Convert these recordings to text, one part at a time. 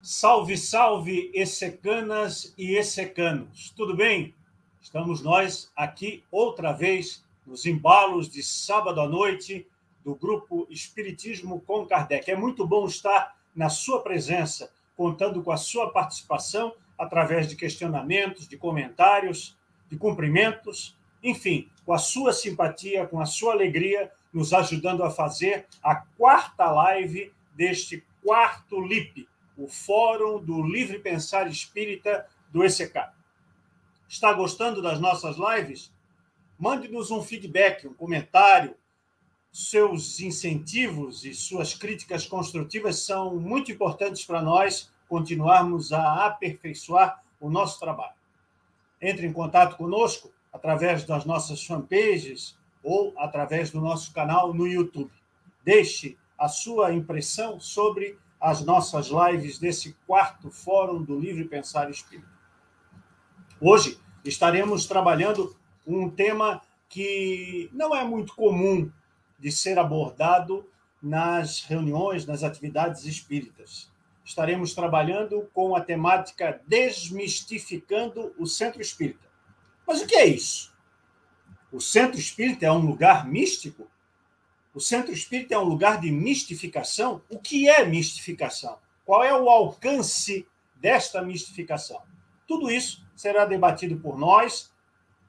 Salve, salve, essecanas e essecanos. Tudo bem? Estamos nós aqui outra vez nos embalos de sábado à noite do grupo Espiritismo com Kardec. É muito bom estar na sua presença, contando com a sua participação através de questionamentos, de comentários, de cumprimentos, enfim, com a sua simpatia, com a sua alegria, nos ajudando a fazer a quarta live deste quarto LIP, o Fórum do Livre Pensar Espírita do ECK. Está gostando das nossas lives? Mande-nos um feedback, um comentário. Seus incentivos e suas críticas construtivas são muito importantes para nós continuarmos a aperfeiçoar o nosso trabalho. Entre em contato conosco através das nossas fanpages ou através do nosso canal no YouTube. Deixe a sua impressão sobre as nossas lives desse quarto Fórum do Livre Pensar Espírita. Hoje estaremos trabalhando um tema que não é muito comum de ser abordado nas reuniões, nas atividades espíritas. Estaremos trabalhando com a temática Desmistificando o Centro Espírita. Mas o que é isso? O Centro Espírita é um lugar místico? O centro espírita é um lugar de mistificação. O que é mistificação? Qual é o alcance desta mistificação? Tudo isso será debatido por nós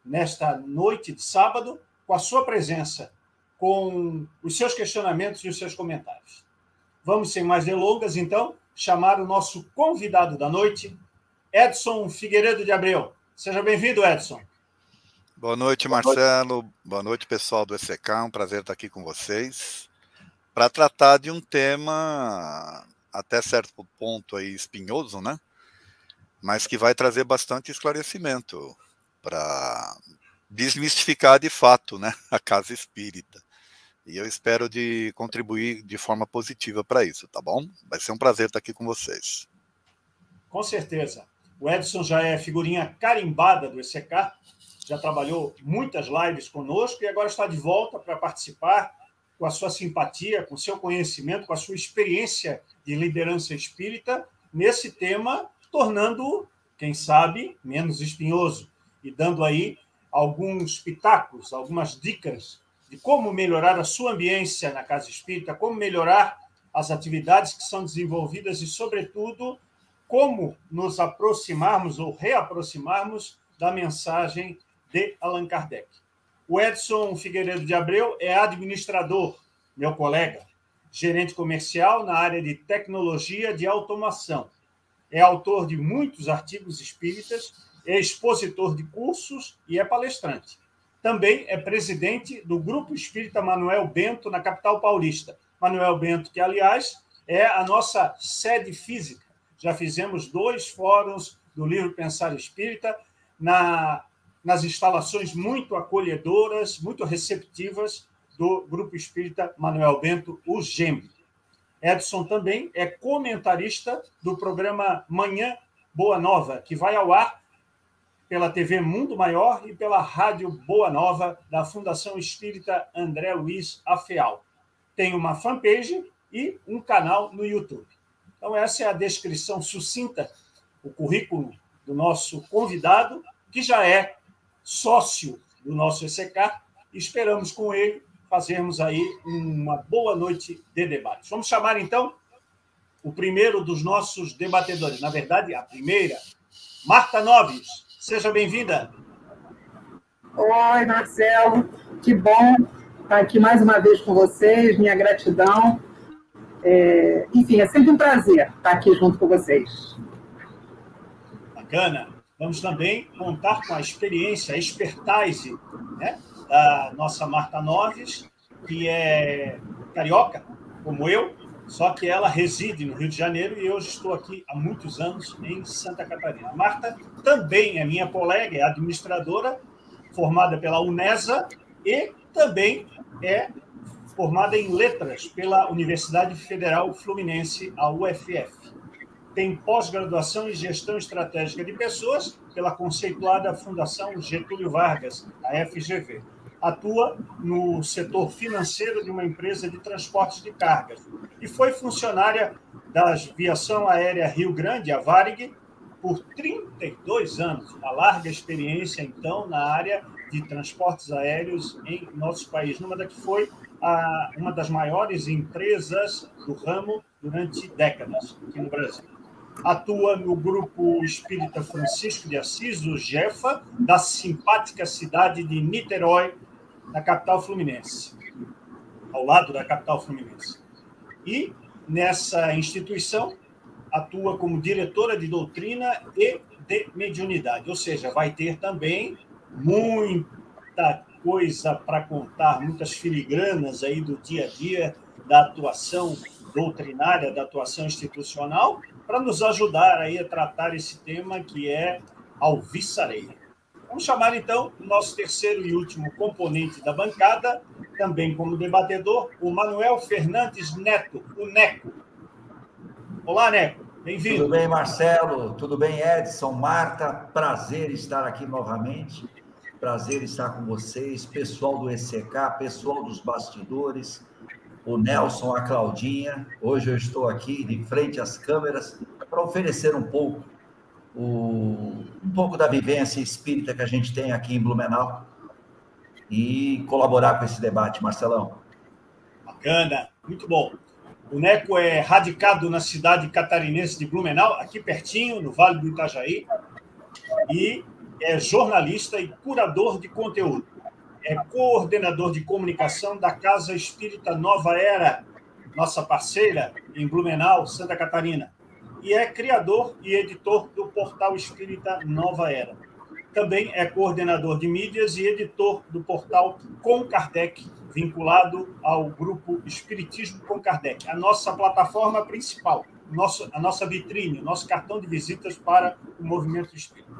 nesta noite de sábado, com a sua presença, com os seus questionamentos e os seus comentários. Vamos, sem mais delongas, então, chamar o nosso convidado da noite, Edson Figueiredo de Abreu. Seja bem-vindo, Edson. Boa noite, Marcelo. Boa noite, pessoal do ECK. Um prazer estar aqui com vocês para tratar de um tema até certo ponto aí espinhoso, né? Mas que vai trazer bastante esclarecimento para desmistificar de fato, né, a casa espírita. E eu espero de contribuir de forma positiva para isso, tá bom? Vai ser um prazer estar aqui com vocês. Com certeza. O Edson já é figurinha carimbada do ECK já trabalhou muitas lives conosco e agora está de volta para participar com a sua simpatia, com o seu conhecimento, com a sua experiência de liderança espírita nesse tema, tornando, quem sabe, menos espinhoso e dando aí alguns pitacos, algumas dicas de como melhorar a sua ambiência na casa espírita, como melhorar as atividades que são desenvolvidas e, sobretudo, como nos aproximarmos ou reaproximarmos da mensagem de Allan Kardec. O Edson Figueiredo de Abreu é administrador, meu colega, gerente comercial na área de tecnologia de automação. É autor de muitos artigos espíritas, é expositor de cursos e é palestrante. Também é presidente do Grupo Espírita Manuel Bento, na capital paulista. Manuel Bento, que, aliás, é a nossa sede física. Já fizemos dois fóruns do livro Pensar Espírita na nas instalações muito acolhedoras, muito receptivas do Grupo Espírita Manuel Bento, o GEM. Edson também é comentarista do programa Manhã Boa Nova, que vai ao ar pela TV Mundo Maior e pela Rádio Boa Nova da Fundação Espírita André Luiz Afeal. Tem uma fanpage e um canal no YouTube. Então, essa é a descrição sucinta, o currículo do nosso convidado, que já é sócio do nosso ECK, esperamos com ele fazermos aí uma boa noite de debate. Vamos chamar, então, o primeiro dos nossos debatedores, na verdade, a primeira, Marta Noves. Seja bem-vinda. Oi, Marcelo, que bom estar aqui mais uma vez com vocês, minha gratidão. É... enfim, é sempre um prazer estar aqui junto com vocês. Bacana. Vamos também contar com a experiência, a expertise né, da nossa Marta Noves, que é carioca, como eu, só que ela reside no Rio de Janeiro e hoje estou aqui há muitos anos em Santa Catarina. A Marta também é minha colega, é administradora, formada pela UNESA e também é formada em letras pela Universidade Federal Fluminense, a UFF tem pós-graduação em Gestão Estratégica de Pessoas pela conceituada Fundação Getúlio Vargas, a FGV. Atua no setor financeiro de uma empresa de transportes de cargas e foi funcionária da Aviação Aérea Rio Grande, a Varig, por 32 anos, uma larga experiência, então, na área de transportes aéreos em nosso país, numa da que foi a, uma das maiores empresas do ramo durante décadas aqui no Brasil. Atua no grupo espírita Francisco de Assis, o Jefa, da simpática cidade de Niterói, na capital fluminense, ao lado da capital fluminense. E nessa instituição atua como diretora de doutrina e de mediunidade, ou seja, vai ter também muita coisa para contar, muitas filigranas aí do dia a dia da atuação doutrinária, da atuação institucional, para nos ajudar aí a tratar esse tema que é alvissareia. Vamos chamar então o nosso terceiro e último componente da bancada, também como debatedor, o Manuel Fernandes Neto, o Neco. Olá, Neco. Bem-vindo. Tudo bem, Marcelo? Tudo bem, Edson? Marta, prazer estar aqui novamente. Prazer estar com vocês, pessoal do ECK, pessoal dos bastidores, o Nelson, a Claudinha. Hoje eu estou aqui de frente às câmeras para oferecer um pouco o, um pouco da vivência espírita que a gente tem aqui em Blumenau e colaborar com esse debate, Marcelão. Bacana, muito bom. O Neco é radicado na cidade catarinense de Blumenau, aqui pertinho, no Vale do Itajaí, e é jornalista e curador de conteúdo. É coordenador de comunicação da Casa Espírita Nova Era, nossa parceira em Blumenau, Santa Catarina e é criador e editor do portal espírita Nova Era. Também é coordenador de mídias e editor do portal Com Kardec, vinculado ao grupo Espiritismo com Kardec, a nossa plataforma principal, a nossa vitrine, nosso cartão de visitas para o movimento espírita.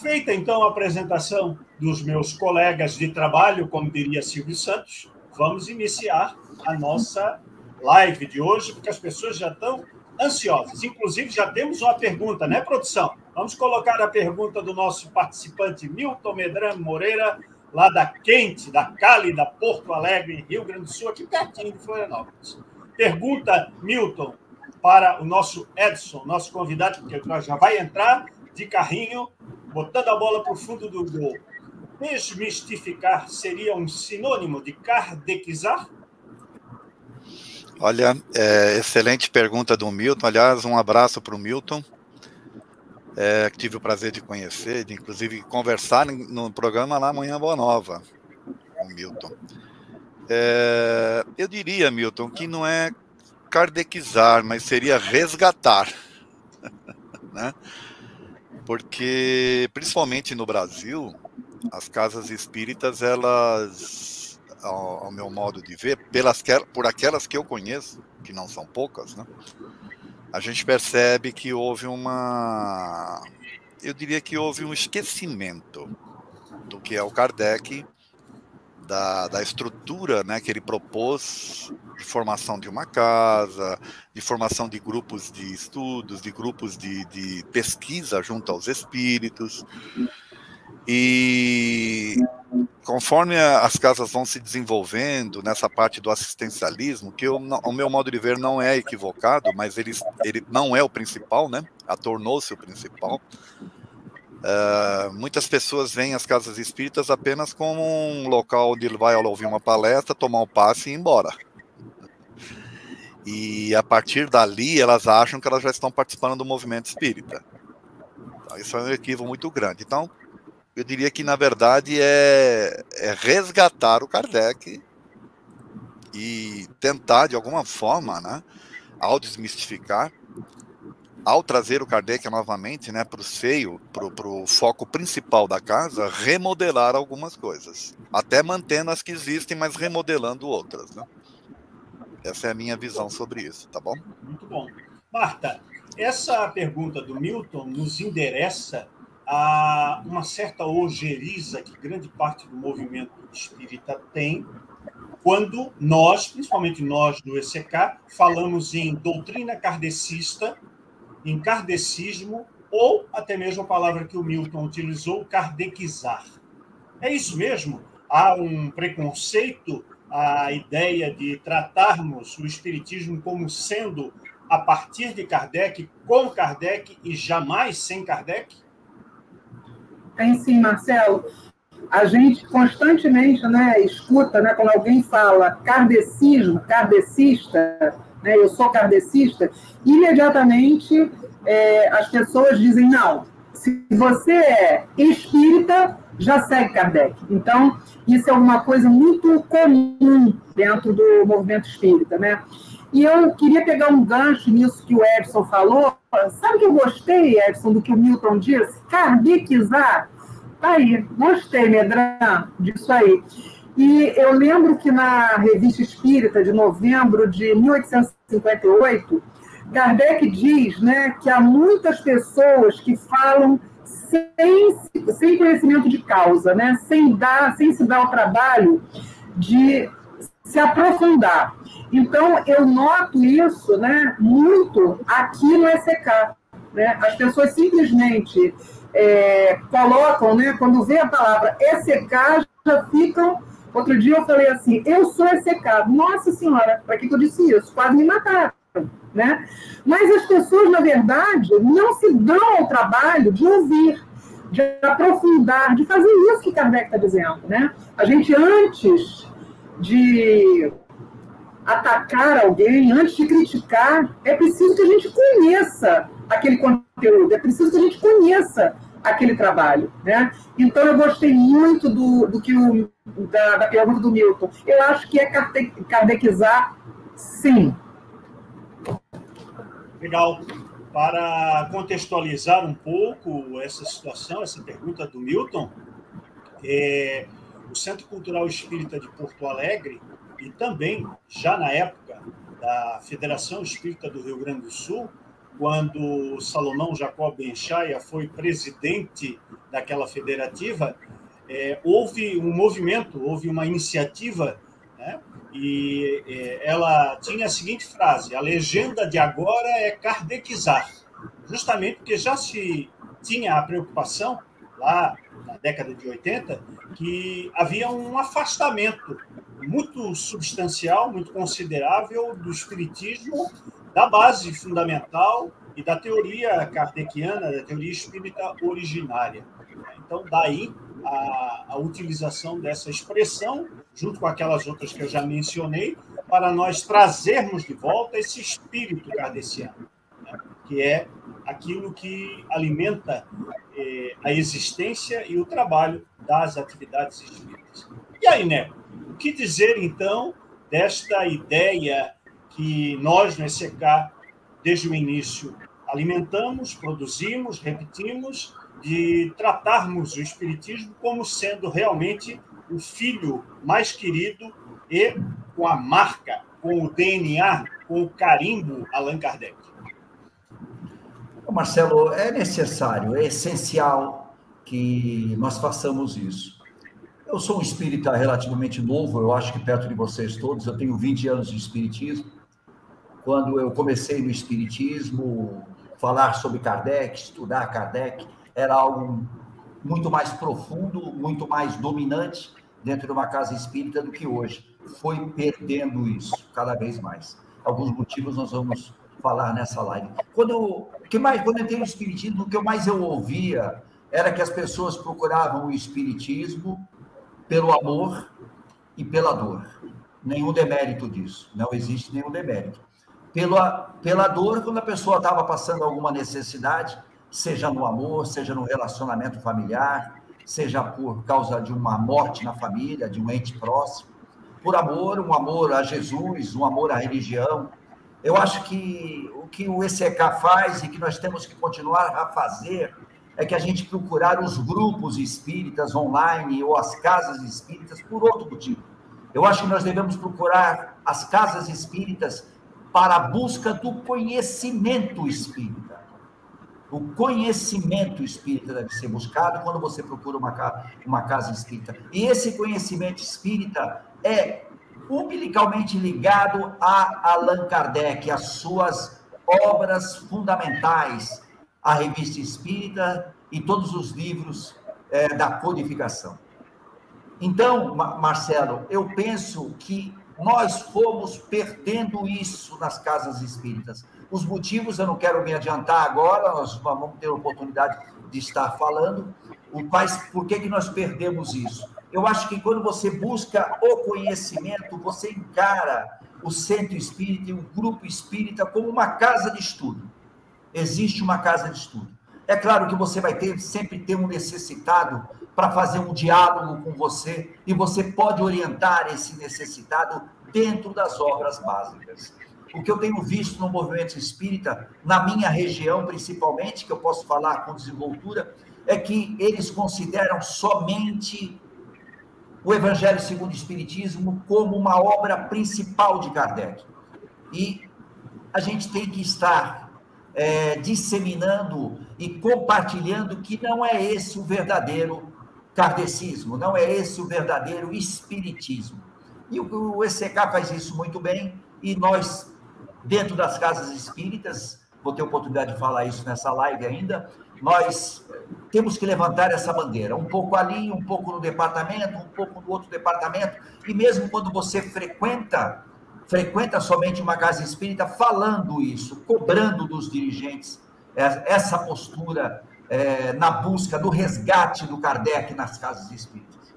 Feita então a apresentação dos meus colegas de trabalho, como diria Silvio Santos, vamos iniciar a nossa live de hoje, porque as pessoas já estão ansiosos. Inclusive, já temos uma pergunta, né, produção? Vamos colocar a pergunta do nosso participante Milton Medrano Moreira, lá da Quente, da Cálida, Porto Alegre, Rio Grande do Sul, aqui pertinho de Florianópolis. Pergunta, Milton, para o nosso Edson, nosso convidado, que já vai entrar de carrinho, botando a bola para o fundo do gol. Desmistificar seria um sinônimo de kardecizar? Olha, é, excelente pergunta do Milton. Aliás, um abraço para o Milton. É, tive o prazer de conhecer, de inclusive conversar no programa lá amanhã Boa Nova com o Milton. É, eu diria, Milton, que não é kardecizar, mas seria resgatar. né? Porque, principalmente no Brasil, as casas espíritas, elas ao, ao, meu modo de ver, pelas, por aquelas que eu conheço, que não são poucas, né? a gente percebe que houve uma. Eu diria que houve um esquecimento do que é o Kardec, da, da estrutura né, que ele propôs de formação de uma casa, de formação de grupos de estudos, de grupos de, de pesquisa junto aos espíritos. E conforme as casas vão se desenvolvendo nessa parte do assistencialismo, que eu, o meu modo de ver não é equivocado, mas ele, ele não é o principal, né? A tornou-se o principal. Uh, muitas pessoas veem as casas espíritas apenas como um local onde vai ouvir uma palestra, tomar um passe e ir embora. E a partir dali elas acham que elas já estão participando do movimento espírita. Então, isso é um equívoco muito grande. Então, eu diria que, na verdade, é, é resgatar o Kardec e tentar, de alguma forma, né, ao desmistificar, ao trazer o Kardec novamente né, para o seio, para o foco principal da casa, remodelar algumas coisas. Até mantendo as que existem, mas remodelando outras. Né? Essa é a minha visão sobre isso, tá bom? Muito bom. Marta, essa pergunta do Milton nos endereça a uma certa ojeriza que grande parte do movimento espírita tem quando nós, principalmente nós do ECK, falamos em doutrina kardecista, em kardecismo, ou até mesmo a palavra que o Milton utilizou, kardecizar. É isso mesmo? Há um preconceito à ideia de tratarmos o espiritismo como sendo a partir de Kardec, com Kardec e jamais sem Kardec? Tem sim, Marcelo. A gente constantemente né, escuta né, quando alguém fala kardecismo, kardecista, né, eu sou kardecista, imediatamente é, as pessoas dizem, não, se você é espírita, já segue Kardec. Então, isso é uma coisa muito comum dentro do movimento espírita, né? E eu queria pegar um gancho nisso que o Edson falou. Sabe que eu gostei, Edson, do que o Milton disse? Kardecizar. Tá aí, gostei, Medran, disso aí. E eu lembro que na Revista Espírita de novembro de 1858, Kardec diz né, que há muitas pessoas que falam sem, sem conhecimento de causa, né, sem, dar, sem se dar o trabalho de se aprofundar. Então, eu noto isso né, muito aqui no ECK. Né? As pessoas simplesmente é, colocam, né, quando vê a palavra ECK, já ficam. Outro dia eu falei assim: eu sou ECK. Nossa Senhora, para que, que eu disse isso? Quase me mataram né? Mas as pessoas, na verdade, não se dão ao trabalho de ouvir, de aprofundar, de fazer isso que Kardec está dizendo, né? A gente, antes de atacar alguém, antes de criticar, é preciso que a gente conheça aquele conteúdo, é preciso que a gente conheça aquele trabalho, né? Então eu gostei muito do, do que o da, da pergunta do Milton. Eu acho que é kardecizar, sim, Legal. Para contextualizar um pouco essa situação, essa pergunta do Milton, é, o Centro Cultural Espírita de Porto Alegre e também, já na época da Federação Espírita do Rio Grande do Sul, quando Salomão Jacob Benchaia foi presidente daquela federativa, é, houve um movimento, houve uma iniciativa né, e é, ela tinha a seguinte frase: a legenda de agora é kardecizar, justamente porque já se tinha a preocupação lá na década de 80 que havia um afastamento muito substancial, muito considerável do espiritismo, da base fundamental e da teoria kardeciana, da teoria espírita originária. Então, daí a, a utilização dessa expressão, junto com aquelas outras que eu já mencionei, para nós trazermos de volta esse espírito kardeciano, né? que é aquilo que alimenta eh, a existência e o trabalho das atividades espíritas. E aí, né? O que dizer, então, desta ideia que nós, no SK, desde o início, alimentamos, produzimos, repetimos de tratarmos o Espiritismo como sendo realmente o filho mais querido e com a marca, com o DNA, com o carimbo Allan Kardec. Marcelo, é necessário, é essencial que nós façamos isso. Eu sou um espírita relativamente novo, eu acho que perto de vocês todos, eu tenho 20 anos de espiritismo. Quando eu comecei no espiritismo, falar sobre Kardec, estudar Kardec, era algo muito mais profundo, muito mais dominante dentro de uma casa espírita do que hoje. Foi perdendo isso cada vez mais. Alguns motivos nós vamos falar nessa live. Quando eu, que mais, quando eu entrei no espiritismo, o que mais eu ouvia era que as pessoas procuravam o espiritismo pelo amor e pela dor. Nenhum demérito disso, não existe nenhum demérito. Pela, pela dor, quando a pessoa estava passando alguma necessidade, seja no amor, seja no relacionamento familiar, seja por causa de uma morte na família, de um ente próximo, por amor, um amor a Jesus, um amor à religião. Eu acho que o que o ECK faz e que nós temos que continuar a fazer é que a gente procurar os grupos espíritas online ou as casas espíritas por outro motivo. Eu acho que nós devemos procurar as casas espíritas para a busca do conhecimento espírita. O conhecimento espírita deve ser buscado quando você procura uma, uma casa espírita. E esse conhecimento espírita é umbilicalmente ligado a Allan Kardec, às suas obras fundamentais, a Revista Espírita e todos os livros é, da codificação. Então, Marcelo, eu penso que nós fomos perdendo isso nas casas espíritas. Os motivos eu não quero me adiantar agora, nós vamos ter a oportunidade de estar falando. Mas por que, que nós perdemos isso? Eu acho que quando você busca o conhecimento, você encara o centro espírita e o grupo espírita como uma casa de estudo. Existe uma casa de estudo. É claro que você vai ter sempre ter um necessitado para fazer um diálogo com você e você pode orientar esse necessitado dentro das obras básicas. O que eu tenho visto no movimento espírita, na minha região principalmente, que eu posso falar com desenvoltura, é que eles consideram somente o Evangelho segundo o Espiritismo como uma obra principal de Kardec. E a gente tem que estar é, disseminando e compartilhando que não é esse o verdadeiro kardecismo, não é esse o verdadeiro espiritismo. E o, o ECK faz isso muito bem, e nós, dentro das casas espíritas, vou ter oportunidade de falar isso nessa live ainda, nós temos que levantar essa bandeira, um pouco ali, um pouco no departamento, um pouco no outro departamento, e mesmo quando você frequenta frequenta somente uma casa espírita falando isso, cobrando dos dirigentes essa postura é, na busca do resgate do Kardec nas casas espíritas.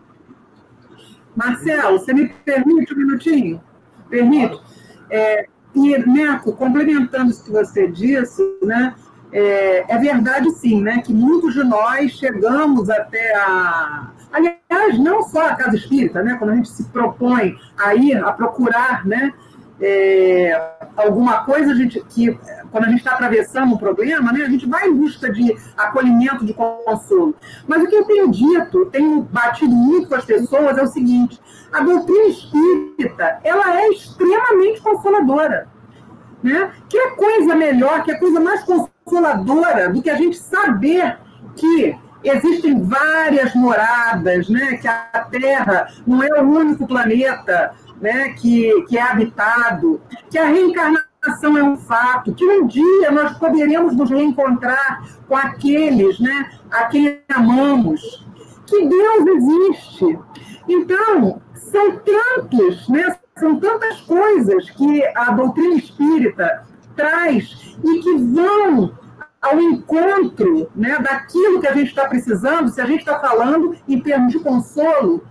Marcelo, você me permite um minutinho? Permite? É, e, Neco, complementando isso que você disse, né, é, é, verdade sim, né, que muitos de nós chegamos até a... Aliás, não só a casa espírita, né, quando a gente se propõe a ir, a procurar, né, é, alguma coisa, a gente, que quando a gente está atravessando um problema, né, a gente vai em busca de acolhimento, de consolo. Mas o que eu tenho dito, tenho batido muito com as pessoas, é o seguinte: a doutrina espírita ela é extremamente consoladora. Né? Que é coisa melhor, que é coisa mais consoladora do que a gente saber que existem várias moradas, né? que a Terra não é o único planeta né, que, que é habitado, que a reencarnação é um fato, que um dia nós poderemos nos reencontrar com aqueles né, a quem amamos, que Deus existe. Então, são tantos, né, são tantas coisas que a doutrina espírita traz e que vão ao encontro né, daquilo que a gente está precisando, se a gente está falando em termos de consolo,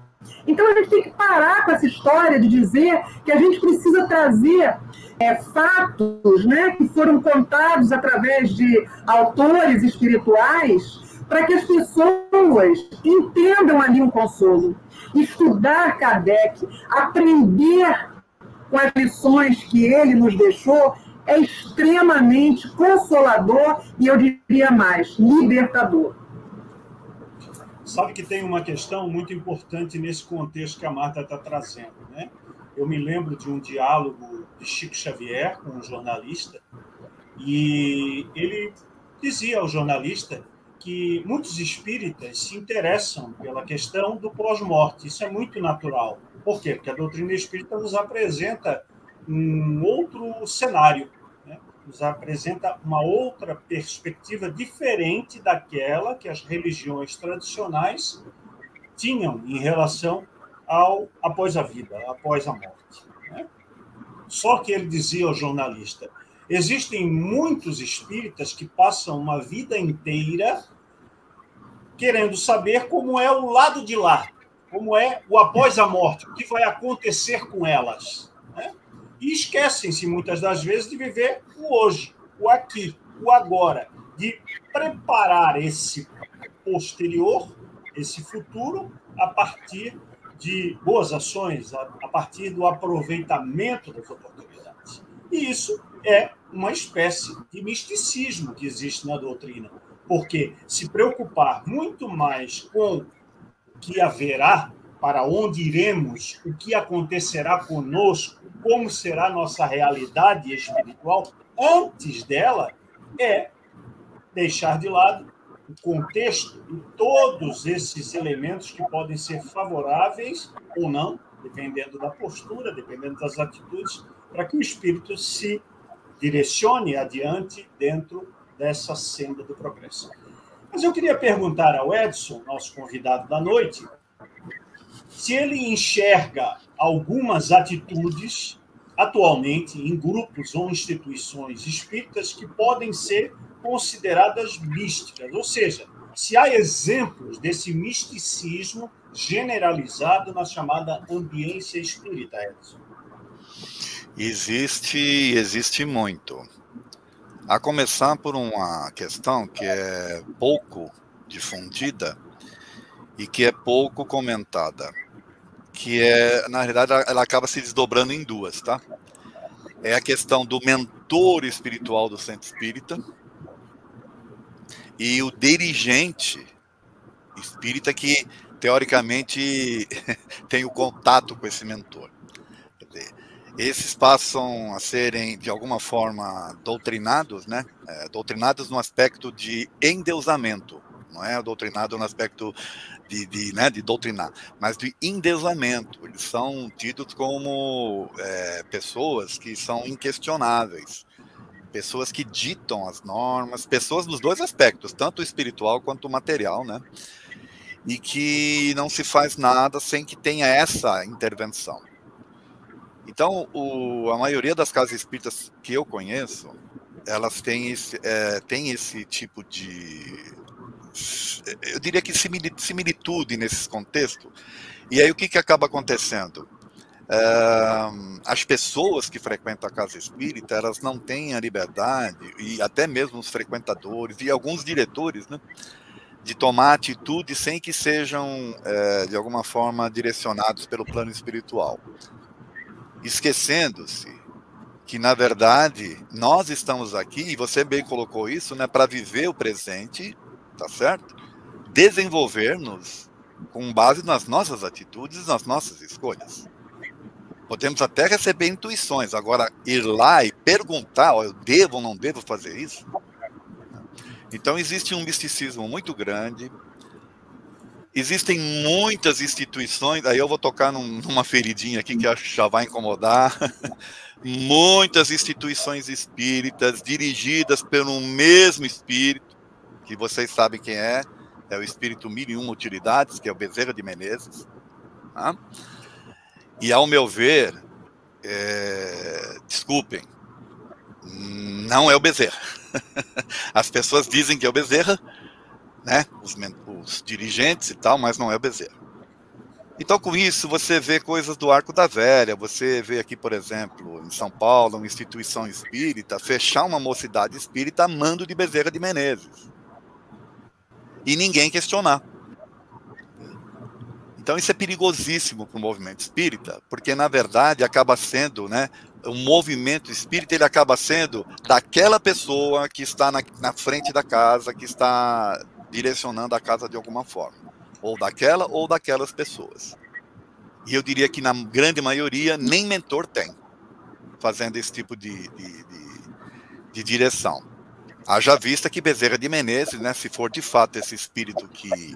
então a gente tem que parar com essa história de dizer que a gente precisa trazer é, fatos né, que foram contados através de autores espirituais para que as pessoas entendam ali um consolo. Estudar Kardec, aprender com as lições que ele nos deixou, é extremamente consolador e eu diria mais, libertador. Sabe que tem uma questão muito importante nesse contexto que a Marta está trazendo. Né? Eu me lembro de um diálogo de Chico Xavier com um jornalista, e ele dizia ao jornalista que muitos espíritas se interessam pela questão do pós-morte. Isso é muito natural. Por quê? Porque a doutrina espírita nos apresenta um outro cenário nos apresenta uma outra perspectiva diferente daquela que as religiões tradicionais tinham em relação ao após a vida, após a morte. Né? Só que ele dizia ao jornalista: existem muitos espíritas que passam uma vida inteira querendo saber como é o lado de lá, como é o após a morte, o que vai acontecer com elas e esquecem-se muitas das vezes de viver o hoje, o aqui, o agora, de preparar esse posterior, esse futuro, a partir de boas ações, a, partir do aproveitamento das oportunidades. E isso é uma espécie de misticismo que existe na doutrina, porque se preocupar muito mais com o que haverá, para onde iremos, o que acontecerá conosco, como será nossa realidade espiritual antes dela é deixar de lado o contexto e todos esses elementos que podem ser favoráveis ou não, dependendo da postura, dependendo das atitudes, para que o espírito se direcione adiante dentro dessa senda do progresso. Mas eu queria perguntar ao Edson, nosso convidado da noite, se ele enxerga algumas atitudes atualmente em grupos ou instituições espíritas que podem ser consideradas místicas, ou seja, se há exemplos desse misticismo generalizado na chamada ambiência espírita, Edson. Existe, existe muito. A começar por uma questão que é pouco difundida e que é pouco comentada que é, na realidade, ela acaba se desdobrando em duas, tá? É a questão do mentor espiritual do centro espírita e o dirigente espírita que, teoricamente, tem o contato com esse mentor. Esses passam a serem, de alguma forma, doutrinados, né? É, doutrinados no aspecto de endeusamento, não é doutrinado no aspecto de, de, né, de doutrinar, mas de endeusamento. Eles são tidos como é, pessoas que são inquestionáveis, pessoas que ditam as normas, pessoas nos dois aspectos, tanto espiritual quanto material, né? E que não se faz nada sem que tenha essa intervenção. Então, o, a maioria das casas espíritas que eu conheço, elas têm esse, é, têm esse tipo de eu diria que similitude nesses contextos. E aí o que, que acaba acontecendo? Uh, as pessoas que frequentam a casa espírita, elas não têm a liberdade, e até mesmo os frequentadores e alguns diretores, né, de tomar atitude sem que sejam, uh, de alguma forma, direcionados pelo plano espiritual. Esquecendo-se que, na verdade, nós estamos aqui, e você bem colocou isso, né, para viver o presente tá certo? Desenvolver-nos com base nas nossas atitudes, nas nossas escolhas. Podemos até receber intuições, agora ir lá e perguntar, oh, eu devo ou não devo fazer isso? Então existe um misticismo muito grande, existem muitas instituições, aí eu vou tocar num, numa feridinha aqui que acho que já vai incomodar, muitas instituições espíritas dirigidas pelo mesmo espírito, que vocês sabem quem é, é o espírito mil e uma utilidades, que é o Bezerra de Menezes. Tá? E ao meu ver, é, desculpem, não é o Bezerra. As pessoas dizem que é o Bezerra, né? Os, os dirigentes e tal, mas não é o Bezerra. Então, com isso, você vê coisas do Arco da Velha, você vê aqui, por exemplo, em São Paulo, uma instituição espírita, fechar uma mocidade espírita a mando de Bezerra de Menezes e ninguém questionar. Então isso é perigosíssimo para o movimento espírita, porque na verdade acaba sendo, né, o movimento espírita ele acaba sendo daquela pessoa que está na, na frente da casa, que está direcionando a casa de alguma forma, ou daquela ou daquelas pessoas. E eu diria que na grande maioria nem mentor tem, fazendo esse tipo de, de, de, de direção. Haja vista que Bezerra de Menezes, né, se for de fato esse espírito que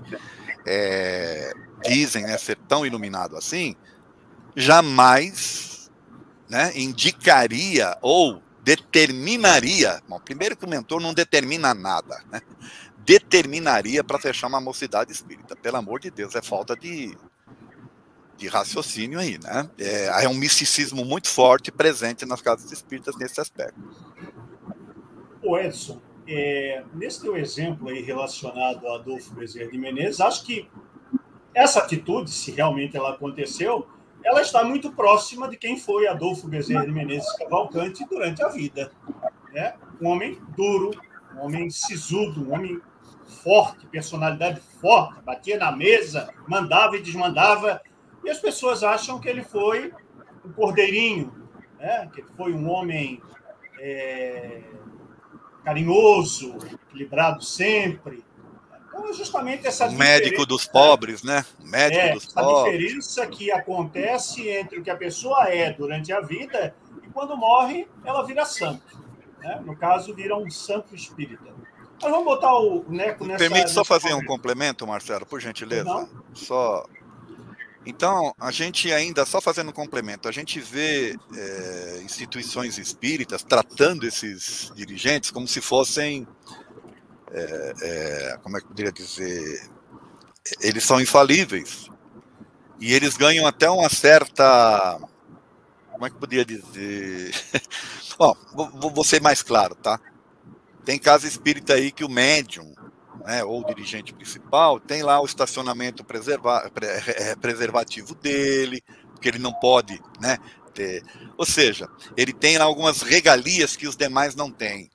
é, dizem né, ser tão iluminado assim, jamais né, indicaria ou determinaria. Bom, primeiro que o mentor não determina nada, né, determinaria para fechar uma mocidade espírita. Pelo amor de Deus, é falta de, de raciocínio aí, né? É, é um misticismo muito forte presente nas casas espíritas nesse aspecto. O Edson, é, nesse teu exemplo aí relacionado a Adolfo Bezerra de Menezes, acho que essa atitude, se realmente ela aconteceu, ela está muito próxima de quem foi Adolfo Bezerra de Menezes Cavalcante durante a vida. Né? Um homem duro, um homem sisudo, um homem forte, personalidade forte, batia na mesa, mandava e desmandava, e as pessoas acham que ele foi um cordeirinho, né? que ele foi um homem é, carinhoso, equilibrado sempre. Então, é justamente essa o médico dos pobres, né? Médico é, dos essa pobres. diferença que acontece entre o que a pessoa é durante a vida e quando morre, ela vira santo. Né? No caso, vira um santo espírita. Mas vamos botar o Neco nessa. Permite só fazer um complemento, Marcelo, por gentileza? Não. Só então, a gente ainda, só fazendo um complemento, a gente vê é, instituições espíritas tratando esses dirigentes como se fossem, é, é, como é que eu poderia dizer, eles são infalíveis. E eles ganham até uma certa como é que podia dizer? Ó, vou, vou ser mais claro, tá? Tem casa espírita aí que o médium, né, ou o dirigente principal, tem lá o estacionamento preserva, preservativo dele, porque ele não pode, né, ter. Ou seja, ele tem lá algumas regalias que os demais não têm.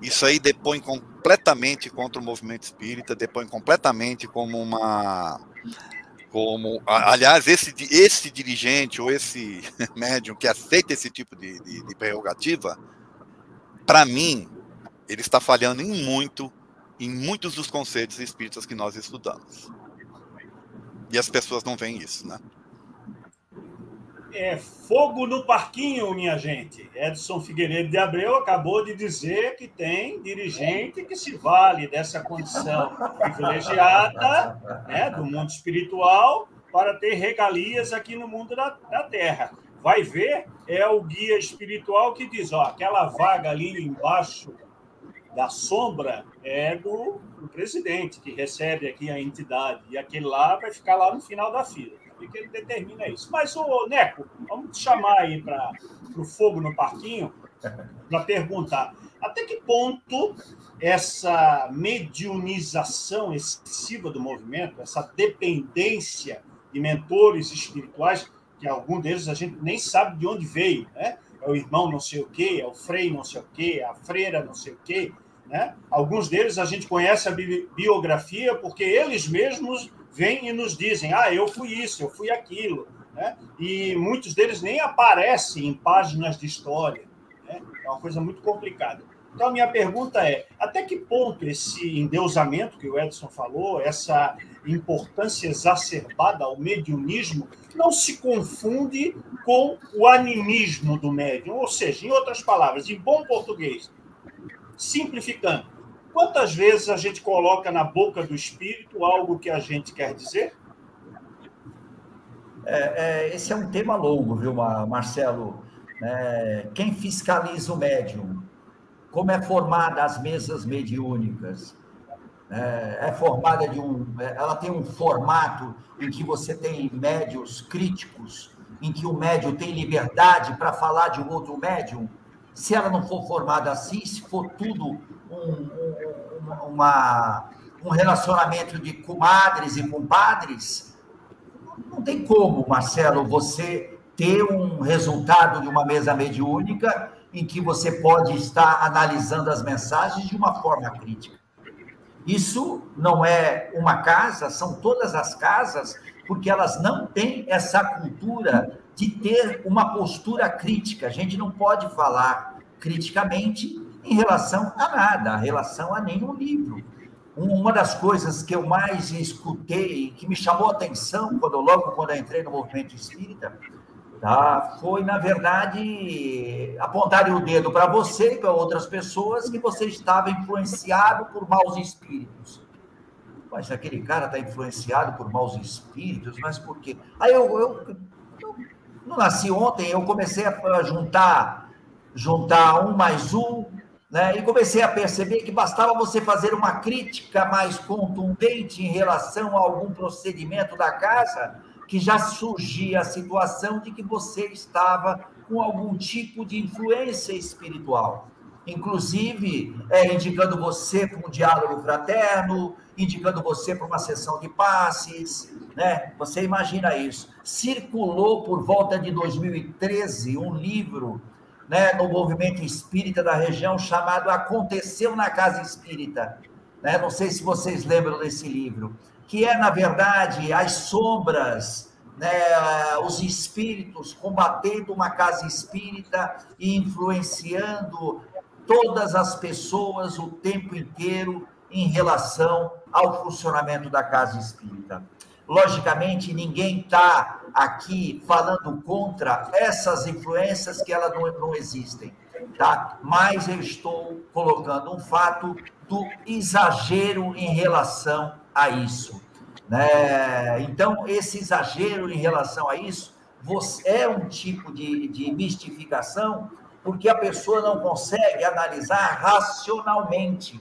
Isso aí depõe completamente contra o movimento espírita, depõe completamente como uma como, aliás, esse, esse dirigente ou esse médium que aceita esse tipo de, de, de prerrogativa, para mim, ele está falhando em muito, em muitos dos conceitos espíritas que nós estudamos. E as pessoas não veem isso, né? é fogo no parquinho, minha gente. Edson Figueiredo de Abreu acabou de dizer que tem dirigente que se vale dessa condição privilegiada né, do mundo espiritual para ter regalias aqui no mundo da, da Terra. Vai ver, é o guia espiritual que diz: ó, aquela vaga ali embaixo da sombra é do, do presidente, que recebe aqui a entidade, e aquele lá vai ficar lá no final da fila que ele determina isso. Mas, ô, Neco, vamos te chamar aí para o fogo no parquinho para perguntar até que ponto essa mediunização excessiva do movimento, essa dependência de mentores espirituais, que algum deles a gente nem sabe de onde veio, né? É o irmão não sei o quê, é o frei não sei o quê, é a freira não sei o quê, né? Alguns deles a gente conhece a biografia porque eles mesmos vêm e nos dizem: ah, eu fui isso, eu fui aquilo. Né? E muitos deles nem aparecem em páginas de história. Né? É uma coisa muito complicada. Então, a minha pergunta é: até que ponto esse endeusamento que o Edson falou, essa importância exacerbada ao mediunismo, não se confunde com o animismo do médium? Ou seja, em outras palavras, em bom português, simplificando, quantas vezes a gente coloca na boca do espírito algo que a gente quer dizer? É, é, esse é um tema longo, viu, Marcelo? É, quem fiscaliza o médium? Como é formada as mesas mediúnicas? É, é formada de um. Ela tem um formato em que você tem médios críticos, em que o médium tem liberdade para falar de um outro médium se ela não for formada assim, se for tudo um, um, uma, um relacionamento de comadres e compadres, não tem como, Marcelo, você ter um resultado de uma mesa mediúnica em que você pode estar analisando as mensagens de uma forma crítica. Isso não é uma casa, são todas as casas, porque elas não têm essa cultura de ter uma postura crítica. A gente não pode falar criticamente em relação a nada, em relação a nenhum livro. Uma das coisas que eu mais escutei, que me chamou a atenção quando logo quando entrei no movimento espírita, tá, foi na verdade apontarem o dedo para você e para outras pessoas que você estava influenciado por maus espíritos. Mas aquele cara está influenciado por maus espíritos, mas por quê? Aí eu, eu não nasci ontem, eu comecei a juntar, juntar um mais um, né? e comecei a perceber que bastava você fazer uma crítica mais contundente em relação a algum procedimento da casa, que já surgia a situação de que você estava com algum tipo de influência espiritual inclusive é, indicando você para um diálogo fraterno, indicando você para uma sessão de passes, né? Você imagina isso. Circulou por volta de 2013 um livro, né, no movimento espírita da região chamado Aconteceu na Casa Espírita, né? Não sei se vocês lembram desse livro, que é na verdade as sombras né, os espíritos combatendo uma casa espírita e influenciando todas as pessoas o tempo inteiro em relação ao funcionamento da casa espírita. Logicamente, ninguém está aqui falando contra essas influências que elas não, não existem, tá? Mas eu estou colocando um fato do exagero em relação a isso. Né? Então, esse exagero em relação a isso é um tipo de, de mistificação porque a pessoa não consegue analisar racionalmente.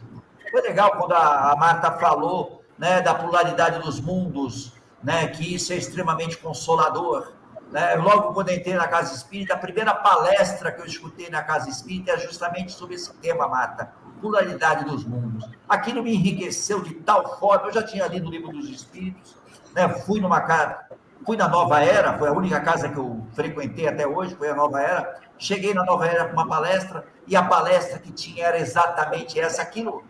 Foi legal quando a, Marta falou né, da pluralidade dos mundos, né, que isso é extremamente consolador. né? logo quando entrei na Casa Espírita, a primeira palestra que eu escutei na Casa Espírita é justamente sobre esse tema, Marta, pluralidade dos mundos. Aquilo me enriqueceu de tal forma, eu já tinha lido o livro dos Espíritos, né? fui numa casa, fui na Nova Era, foi a única casa que eu frequentei até hoje, foi a Nova Era, cheguei na Nova Era com uma palestra, e a palestra que tinha era exatamente essa, aquilo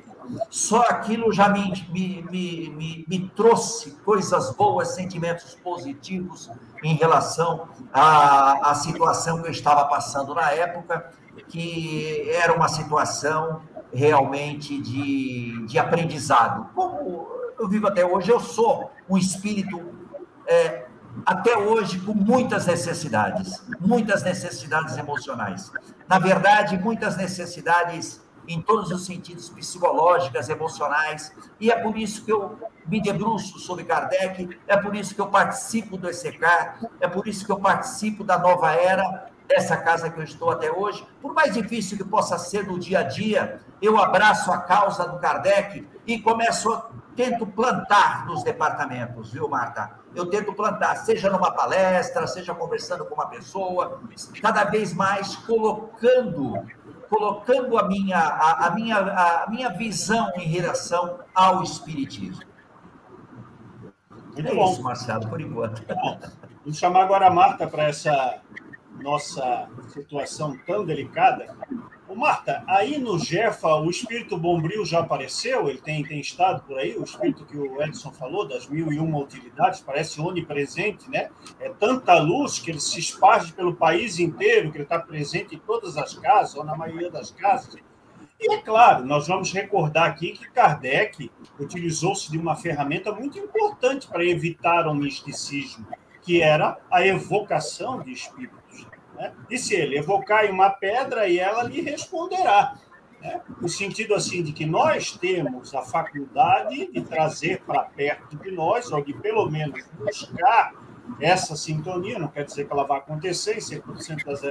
só aquilo já me, me, me, me, me trouxe coisas boas, sentimentos positivos em relação à, à situação que eu estava passando na época, que era uma situação realmente de, de aprendizado. Como eu vivo até hoje, eu sou um espírito é, até hoje com muitas necessidades, muitas necessidades emocionais. Na verdade, muitas necessidades em todos os sentidos psicológicas, emocionais, e é por isso que eu me debruço sobre Kardec, é por isso que eu participo do ECK, é por isso que eu participo da nova era, dessa casa que eu estou até hoje. Por mais difícil que possa ser no dia a dia, eu abraço a causa do Kardec e começo a tento plantar nos departamentos, viu, Marta? Eu tento plantar, seja numa palestra, seja conversando com uma pessoa, cada vez mais colocando colocando a minha, a, a minha, a minha visão em relação ao Espiritismo. Muito é bom. isso, Marcelo, por enquanto. Vamos chamar agora a Marta para essa nossa situação tão delicada. Ô, Marta, aí no Jefa, o espírito bombril já apareceu? Ele tem, tem estado por aí? O espírito que o Edson falou, das mil e uma utilidades, parece onipresente, né? É tanta luz que ele se esparge pelo país inteiro, que ele está presente em todas as casas, ou na maioria das casas. E é claro, nós vamos recordar aqui que Kardec utilizou-se de uma ferramenta muito importante para evitar o misticismo, que era a evocação de espíritos. Né? E se ele evocar em uma pedra, e ela lhe responderá. Né? No sentido assim de que nós temos a faculdade de trazer para perto de nós, ou de pelo menos buscar essa sintonia, não quer dizer que ela vai acontecer em 100% das,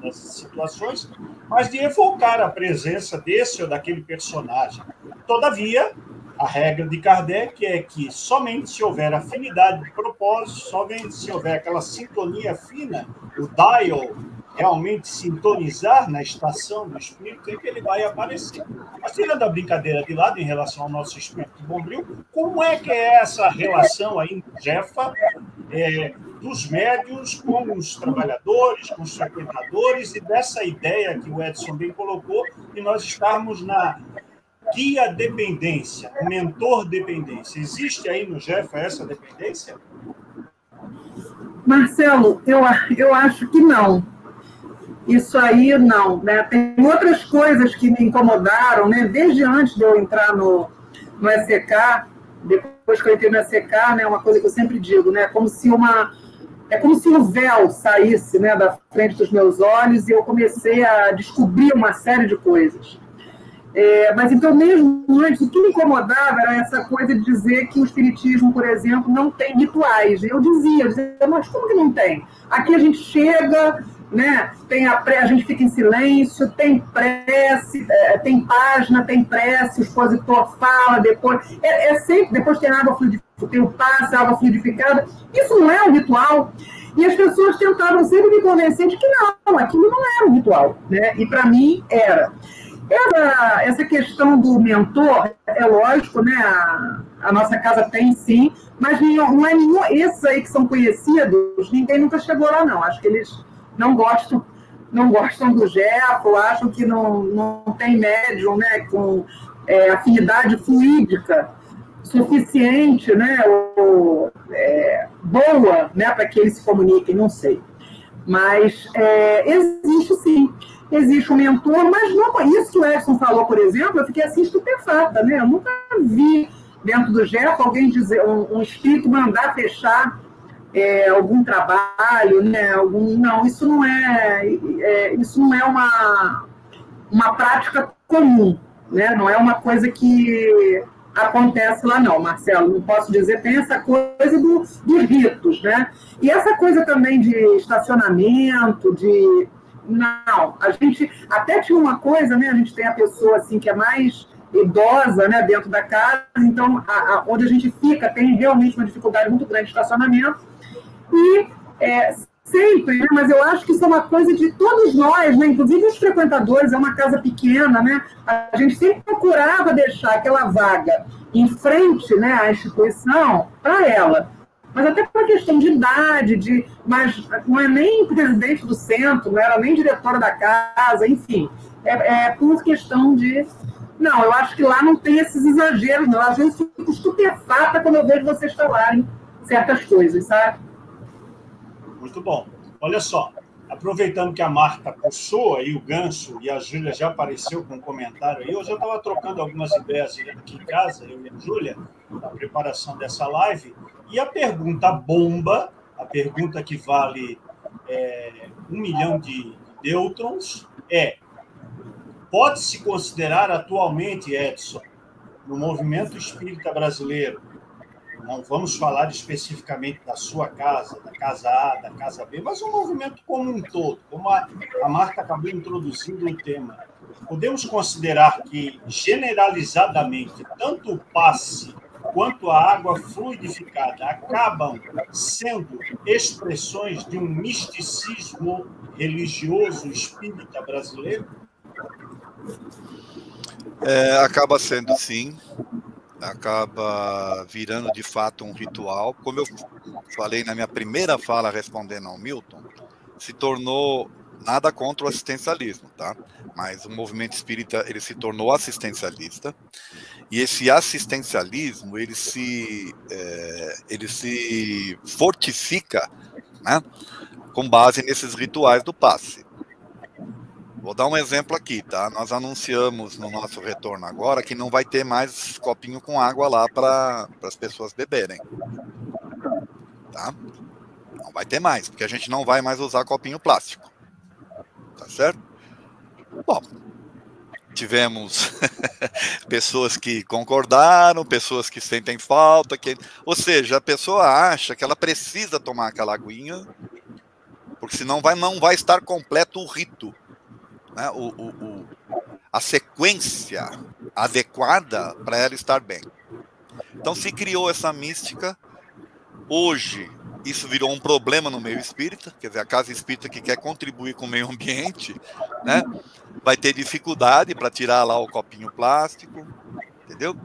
das situações, mas de evocar a presença desse ou daquele personagem. Todavia, a regra de Kardec é que somente se houver afinidade de propósito, somente se houver aquela sintonia fina, o dial realmente sintonizar na estação do espírito, é que ele vai aparecer. Mas tirando a brincadeira de lado em relação ao nosso espírito bombril, como é que é essa relação aí, Jefa, é, dos médios com os trabalhadores, com os frequentadores, e dessa ideia que o Edson bem colocou, de nós estarmos na guia dependência, mentor dependência. Existe aí no Jeff essa dependência? Marcelo, eu, eu acho que não. Isso aí não. Né? Tem outras coisas que me incomodaram, né? desde antes de eu entrar no, no depois que eu entrei no SEK, né? uma coisa que eu sempre digo, né? como se uma. É como se um véu saísse né, da frente dos meus olhos e eu comecei a descobrir uma série de coisas. É, mas então, mesmo antes, o que me incomodava era essa coisa de dizer que o Espiritismo, por exemplo, não tem rituais. Eu dizia, eu dizia, mas como que não tem? Aqui a gente chega, né? Tem a, pré, a gente fica em silêncio, tem prece, é, tem página, tem prece, o expositor fala depois. É, é sempre, depois tem água fluidificada, tem o passe, água fluidificada. Isso não é um ritual. E as pessoas tentaram sempre me convencer de que não, aquilo não era um ritual. Né? E para mim era. Essa, essa questão do mentor, é lógico, né? A, a nossa casa tem sim, mas não é nenhum. Esses aí que são conhecidos, ninguém nunca chegou lá, não. Acho que eles não gostam não gostam do Jefo, acham que não, não tem médium né, com é, afinidade fluídica suficiente, né, ou, é, boa né, para que eles se comuniquem, não sei. Mas é, existe sim existe um mentor, mas não isso que o Edson falou, por exemplo, eu fiquei assim estupefata, né? Eu nunca vi dentro do GEF alguém dizer, um, um espírito mandar fechar é, algum trabalho, né? Algum, não, isso não é, é, isso não é uma, uma prática comum, né? Não é uma coisa que acontece lá não, Marcelo, não posso dizer, tem essa coisa do, dos ritos, né? E essa coisa também de estacionamento, de não, a gente até tinha uma coisa, né? A gente tem a pessoa assim que é mais idosa, né, dentro da casa, então a, a, onde a gente fica tem realmente uma dificuldade muito grande de estacionamento. E é, sempre, né? mas eu acho que isso é uma coisa de todos nós, né? inclusive os frequentadores, é uma casa pequena, né? a gente sempre procurava deixar aquela vaga em frente né, à instituição para ela. Mas até por questão de idade, de, mas não é nem presidente do centro, não era nem diretora da casa, enfim. É, é por questão de. Não, eu acho que lá não tem esses exageros, não. Às vezes fico estupefata quando eu vejo vocês falarem certas coisas, sabe? Muito bom. Olha só, aproveitando que a Marta puxou aí o gancho e a Júlia já apareceu com um comentário aí, eu já estava trocando algumas ideias aqui em casa, eu e a Júlia, na preparação dessa live, e a pergunta bomba, a pergunta que vale é, um milhão de deutrons, é: pode-se considerar atualmente, Edson, no movimento espírita brasileiro, não vamos falar especificamente da sua casa, da casa A, da casa B, mas um movimento como um todo, como a, a Marta acabou introduzindo o tema. Podemos considerar que, generalizadamente, tanto o passe quanto a água fluidificada acabam sendo expressões de um misticismo religioso espírita brasileiro? É, acaba sendo sim acaba virando de fato um ritual. Como eu falei na minha primeira fala respondendo ao Milton, se tornou nada contra o assistencialismo, tá? Mas o movimento espírita ele se tornou assistencialista e esse assistencialismo ele se é, ele se fortifica, né? Com base nesses rituais do passe. Vou dar um exemplo aqui, tá? Nós anunciamos no nosso retorno agora que não vai ter mais copinho com água lá para as pessoas beberem. Tá? Não vai ter mais, porque a gente não vai mais usar copinho plástico. Tá certo? Bom, tivemos pessoas que concordaram, pessoas que sentem falta, que... ou seja, a pessoa acha que ela precisa tomar aquela aguinha, porque senão vai, não vai estar completo o rito né, o, o, o, a sequência adequada para ela estar bem. Então se criou essa mística. Hoje isso virou um problema no meio espírita, quer dizer, a casa espírita que quer contribuir com o meio ambiente, né, vai ter dificuldade para tirar lá o copinho plástico, entendeu?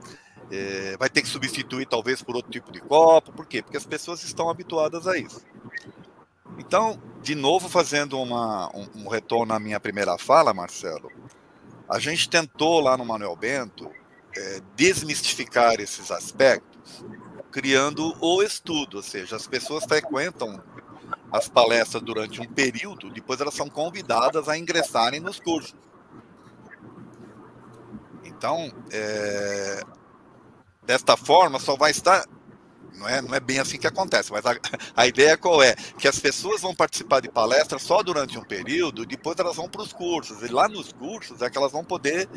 É, vai ter que substituir talvez por outro tipo de copo, por quê? Porque as pessoas estão habituadas a isso. Então, de novo, fazendo uma, um, um, retorno à minha primeira fala, Marcelo, a gente tentou lá no Manuel Bento é, desmistificar esses aspectos, criando o estudo, ou seja, as pessoas frequentam as palestras durante um período, depois elas são convidadas a ingressarem nos cursos. Então, é, desta forma, só vai estar não é, não é bem assim que acontece, mas a, a ideia qual é? Que as pessoas vão participar de palestras só durante um período, depois elas vão para os cursos, e lá nos cursos é que elas vão poder,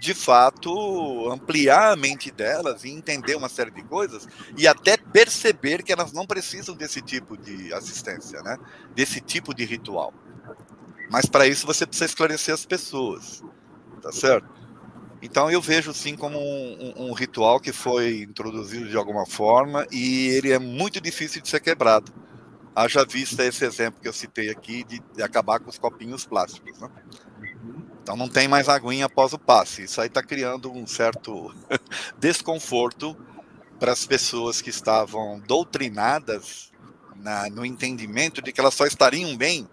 de fato, ampliar a mente delas e entender uma série de coisas, e até perceber que elas não precisam desse tipo de assistência, né? desse tipo de ritual. Mas para isso você precisa esclarecer as pessoas, tá certo? Então eu vejo sim como um, um, um, ritual que foi introduzido de alguma forma e ele é muito difícil de ser quebrado. Haja vista esse exemplo que eu citei aqui de, de acabar com os copinhos plásticos. Né? Então não tem mais aguinha após o passe. Isso aí está criando um certo desconforto para as pessoas que estavam doutrinadas na, no entendimento de que elas só estariam bem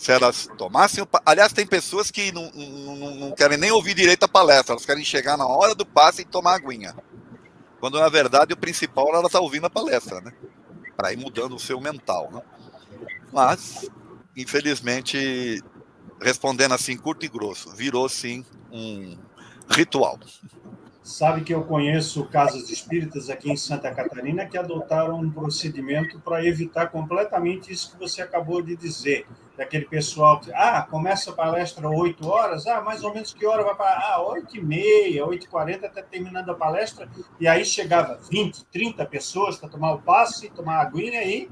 se elas tomassem. Aliás, tem pessoas que não, não, não, querem nem ouvir direito a palestra, elas querem chegar na hora do passe e tomar aguinha. Quando na verdade o principal ela está ouvindo a palestra, né? Para ir mudando o seu mental, né? Mas, infelizmente, respondendo assim curto e grosso, virou sim um ritual. Sabe que eu conheço casas espíritas aqui em Santa Catarina que adotaram um procedimento para evitar completamente isso que você acabou de dizer. Daquele pessoal que, ah, começa a palestra 8 horas, ah, mais ou menos que hora vai para. Ah, 8 e meia, 8 e 40, até terminando a palestra. E aí chegava 20, 30 pessoas para tomar o passe, tomar a aguinha e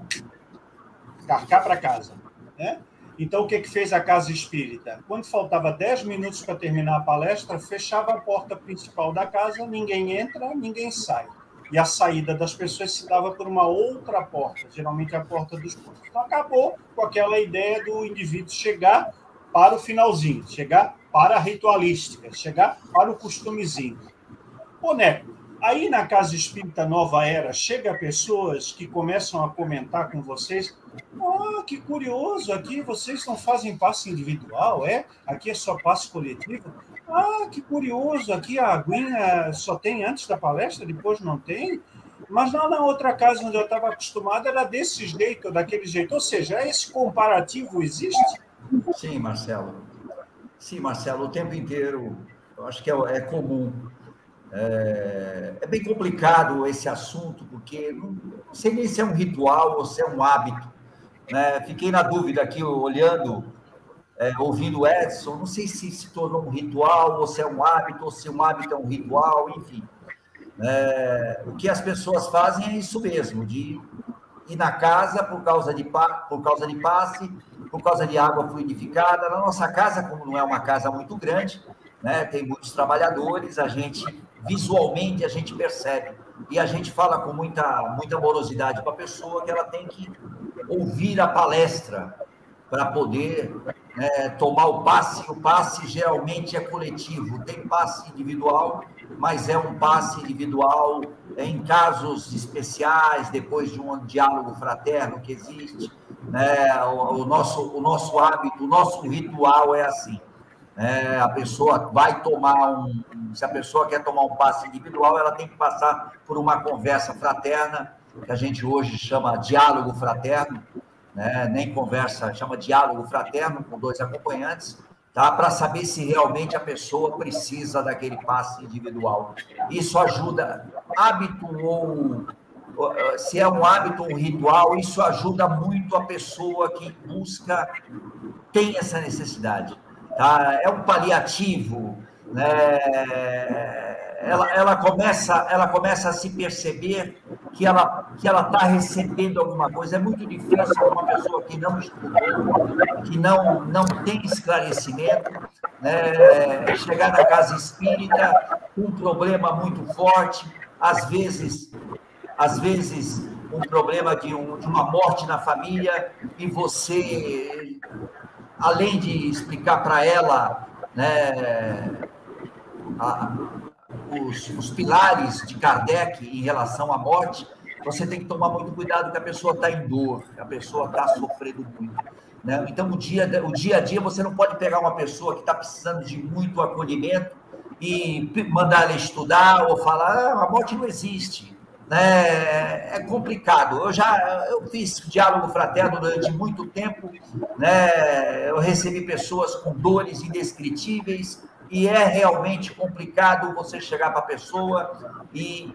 carcar para casa. Né? Então, o que, que fez a Casa Espírita? Quando faltava 10 minutos para terminar a palestra, fechava a porta principal da casa, ninguém entra, ninguém sai. E a saída das pessoas se dava por uma outra porta, geralmente a porta dos fundos. Então acabou com aquela ideia do indivíduo chegar para o finalzinho, chegar para a ritualística, chegar para o costumezinho. Ô, Neco, aí na Casa Espírita Nova Era, chega pessoas que começam a comentar com vocês, ah, que curioso, aqui vocês não fazem passe individual, é? Aqui é só passe coletivo? Ah, que curioso, aqui a aguinha só tem antes da palestra, depois não tem? Mas lá na outra casa onde eu estava acostumado era desse jeito, daquele jeito. Ou seja, esse comparativo existe? Sim, Marcelo. Sim, Marcelo, o tempo inteiro. Eu acho que é, é comum. É, é, bem complicado esse assunto, porque não, não sei nem se é um ritual ou se é um hábito. Né? Fiquei na dúvida aqui, olhando, é, ouvindo o Edson, não sei se se tornou um ritual, ou se é um hábito, ou se um hábito é um ritual, enfim. É, o que as pessoas fazem é isso mesmo, de ir na casa por causa de, por causa de passe, por causa de água fluidificada. Na nossa casa, como não é uma casa muito grande, né, tem muitos trabalhadores, a gente visualmente a gente percebe e a gente fala com muita muita amorosidade para a pessoa que ela tem que ouvir a palestra para poder né, tomar o passe. O passe geralmente é coletivo, tem passe individual, mas é um passe individual em casos especiais, depois de um diálogo fraterno que existe. Né, o, o, nosso, o nosso hábito, o nosso ritual é assim. É, a pessoa vai tomar um. Se a pessoa quer tomar um passe individual, ela tem que passar por uma conversa fraterna, que a gente hoje chama diálogo fraterno, né? nem conversa, chama diálogo fraterno com dois acompanhantes, tá? para saber se realmente a pessoa precisa daquele passe individual. Isso ajuda, hábito ou se é um hábito um ritual, isso ajuda muito a pessoa que busca, tem essa necessidade tá? é um paliativo, né? Ela, ela, começa, ela começa a se perceber que ela que ela está recebendo alguma coisa. É muito difícil para uma pessoa que não estudou, que não, não tem esclarecimento, né? chegar na casa espírita com um problema muito forte, às vezes, às vezes um problema de, um, de uma morte na família e você além de explicar para ela né, a, os, os, pilares de Kardec em relação à morte, você tem que tomar muito cuidado que a pessoa está em dor, a pessoa está sofrendo muito. Né? Então, o dia, o dia a dia, você não pode pegar uma pessoa que está precisando de muito acolhimento e mandar ela estudar ou falar, ah, a morte não existe né, é complicado. Eu já eu fiz diálogo fraterno durante muito tempo, né, eu recebi pessoas com dores indescritíveis e é realmente complicado você chegar para a pessoa e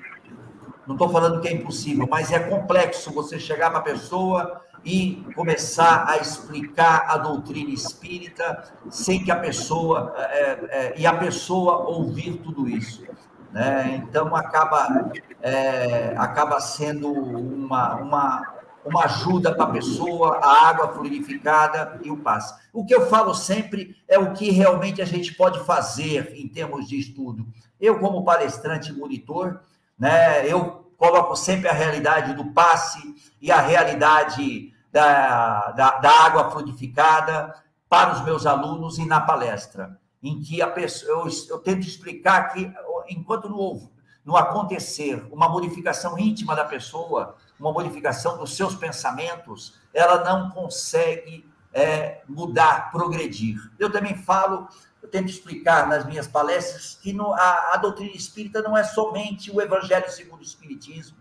não estou falando que é impossível, mas é complexo você chegar para a pessoa e começar a explicar a doutrina espírita sem que a pessoa é, é, e a pessoa ouvir tudo isso. Né? Então, acaba, é, acaba sendo uma, uma, uma ajuda para a pessoa, a água fluidificada e o passe. O que eu falo sempre é o que realmente a gente pode fazer em termos de estudo. Eu, como palestrante e monitor, né, eu coloco sempre a realidade do passe e a realidade da, da, da água fluidificada para os meus alunos e na palestra, em que a pessoa, eu, eu tento explicar que enquanto não, não acontecer uma modificação íntima da pessoa, uma modificação dos seus pensamentos, ela não consegue é, mudar, progredir. Eu também falo, eu tento explicar nas minhas palestras que no, a, a, doutrina espírita não é somente o Evangelho segundo o Espiritismo.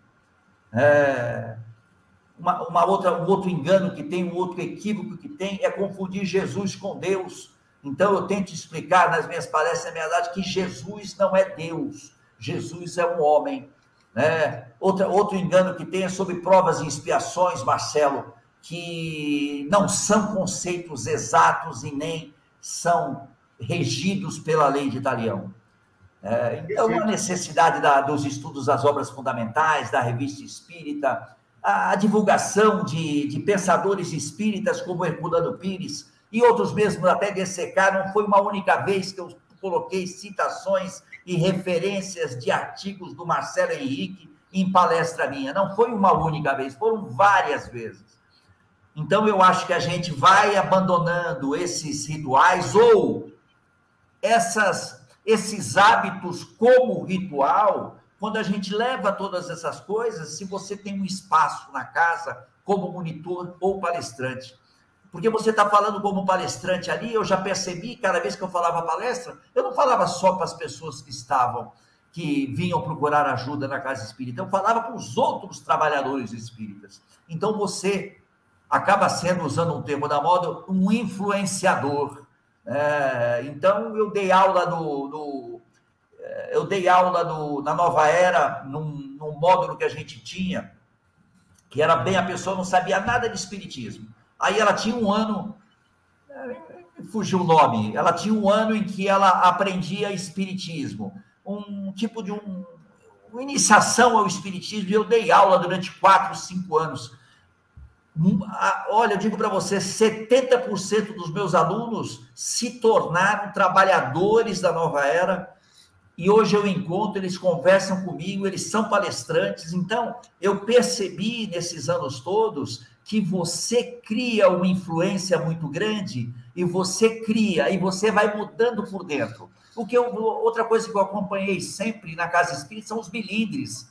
É, uma, uma, outra, um outro engano que tem, um outro equívoco que tem é confundir Jesus com Deus. Então, eu tento explicar nas minhas palestras, na verdade, que Jesus não é Deus, Jesus é um homem. Né? Outra, outro engano que tem é sobre provas e expiações, Marcelo, que não são conceitos exatos e nem são regidos pela lei de Italião. É, então, a necessidade da, dos estudos das obras fundamentais, da revista espírita, a, a divulgação de, de pensadores espíritas como Herculano Pires, e outros mesmo até dessecaram. Foi uma única vez que eu coloquei citações e referências de artigos do Marcelo Henrique, em palestra minha. Não foi uma única vez, foram várias vezes. Então, eu acho que a gente vai abandonando esses rituais ou essas, esses hábitos como ritual, quando a gente leva todas essas coisas, se você tem um espaço na casa como monitor ou palestrante. Porque você está falando como palestrante ali, eu já percebi, cada vez que eu falava palestra, eu não falava só para as pessoas que estavam, que vinham procurar ajuda na casa espírita, eu falava para os outros trabalhadores espíritas. Então você acaba sendo, usando um termo da moda, um influenciador. É, então, eu dei aula no, no é, eu dei aula no, na Nova Era, num, num módulo que a gente tinha, que era bem, a pessoa não sabia nada de espiritismo. Aí ela tinha um ano, fugiu o nome, ela tinha um ano em que ela aprendia espiritismo, um tipo de um, uma iniciação ao espiritismo, e eu dei aula durante quatro, cinco anos Olha, eu digo para você, 70% dos meus alunos se tornaram trabalhadores da nova era e hoje eu encontro, eles conversam comigo, eles são palestrantes. Então, eu percebi nesses anos todos que você cria uma influência muito grande e você cria e você vai mudando por dentro. O que outra coisa que eu acompanhei sempre na casa espírita são os milindres,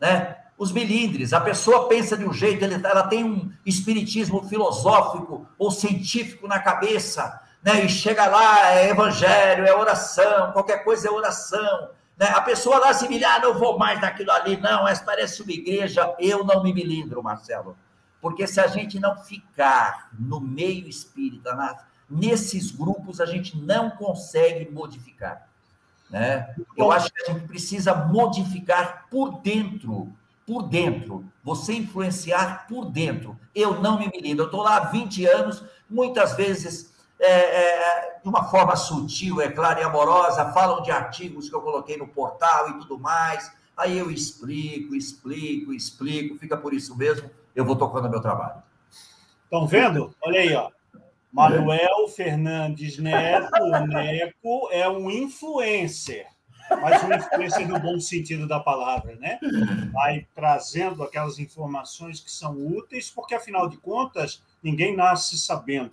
né? os milindres. A pessoa pensa de um jeito, ela tem um espiritismo filosófico ou científico na cabeça, né? E chega lá, é evangelho, é oração, qualquer coisa é oração. Né? A pessoa lá se milha, ah, não vou mais naquilo ali, não, parece uma igreja. Eu não me milindro, Marcelo. Porque se a gente não ficar no meio espírita, na, nesses grupos, a gente não consegue modificar. Né? Eu acho que a gente precisa modificar por dentro por dentro, você influenciar por dentro. Eu não me milindro, eu estou lá há 20 anos, muitas vezes é, é, de uma forma sutil, é claro, e amorosa, falam de artigos que eu coloquei no portal e tudo mais. Aí eu explico, explico, explico, fica por isso mesmo, eu vou tocando meu trabalho. Estão vendo? Olha aí, ó. Manuel Fernandes Neto, o Neco, é um influencer mas uma influência no bom sentido da palavra, né? Vai trazendo aquelas informações que são úteis, porque afinal de contas, ninguém nasce sabendo.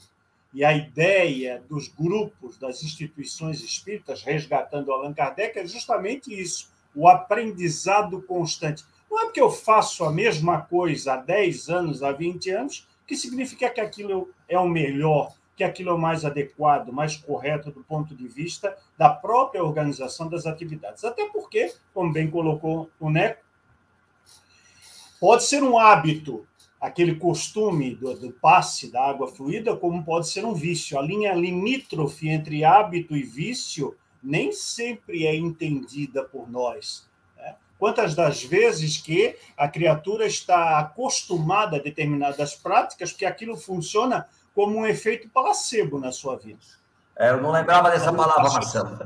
E a ideia dos grupos, das instituições espíritas, resgatando Allan Kardec, é justamente isso: o aprendizado constante. Não é porque eu faço a mesma coisa há 10 anos, há 20 anos, que significa que aquilo é o melhor que aquilo é o mais adequado, mais correto do ponto de vista da própria organização das atividades. Até porque, como bem colocou o Neco, pode ser um hábito, aquele costume do, do passe da água fluida, como pode ser um vício. A linha limítrofe entre hábito e vício nem sempre é entendida por nós. Né? Quantas das vezes que a criatura está acostumada a determinadas práticas, que aquilo funciona como um efeito placebo na sua vida. É, eu não lembrava dessa palavra, Marcelo.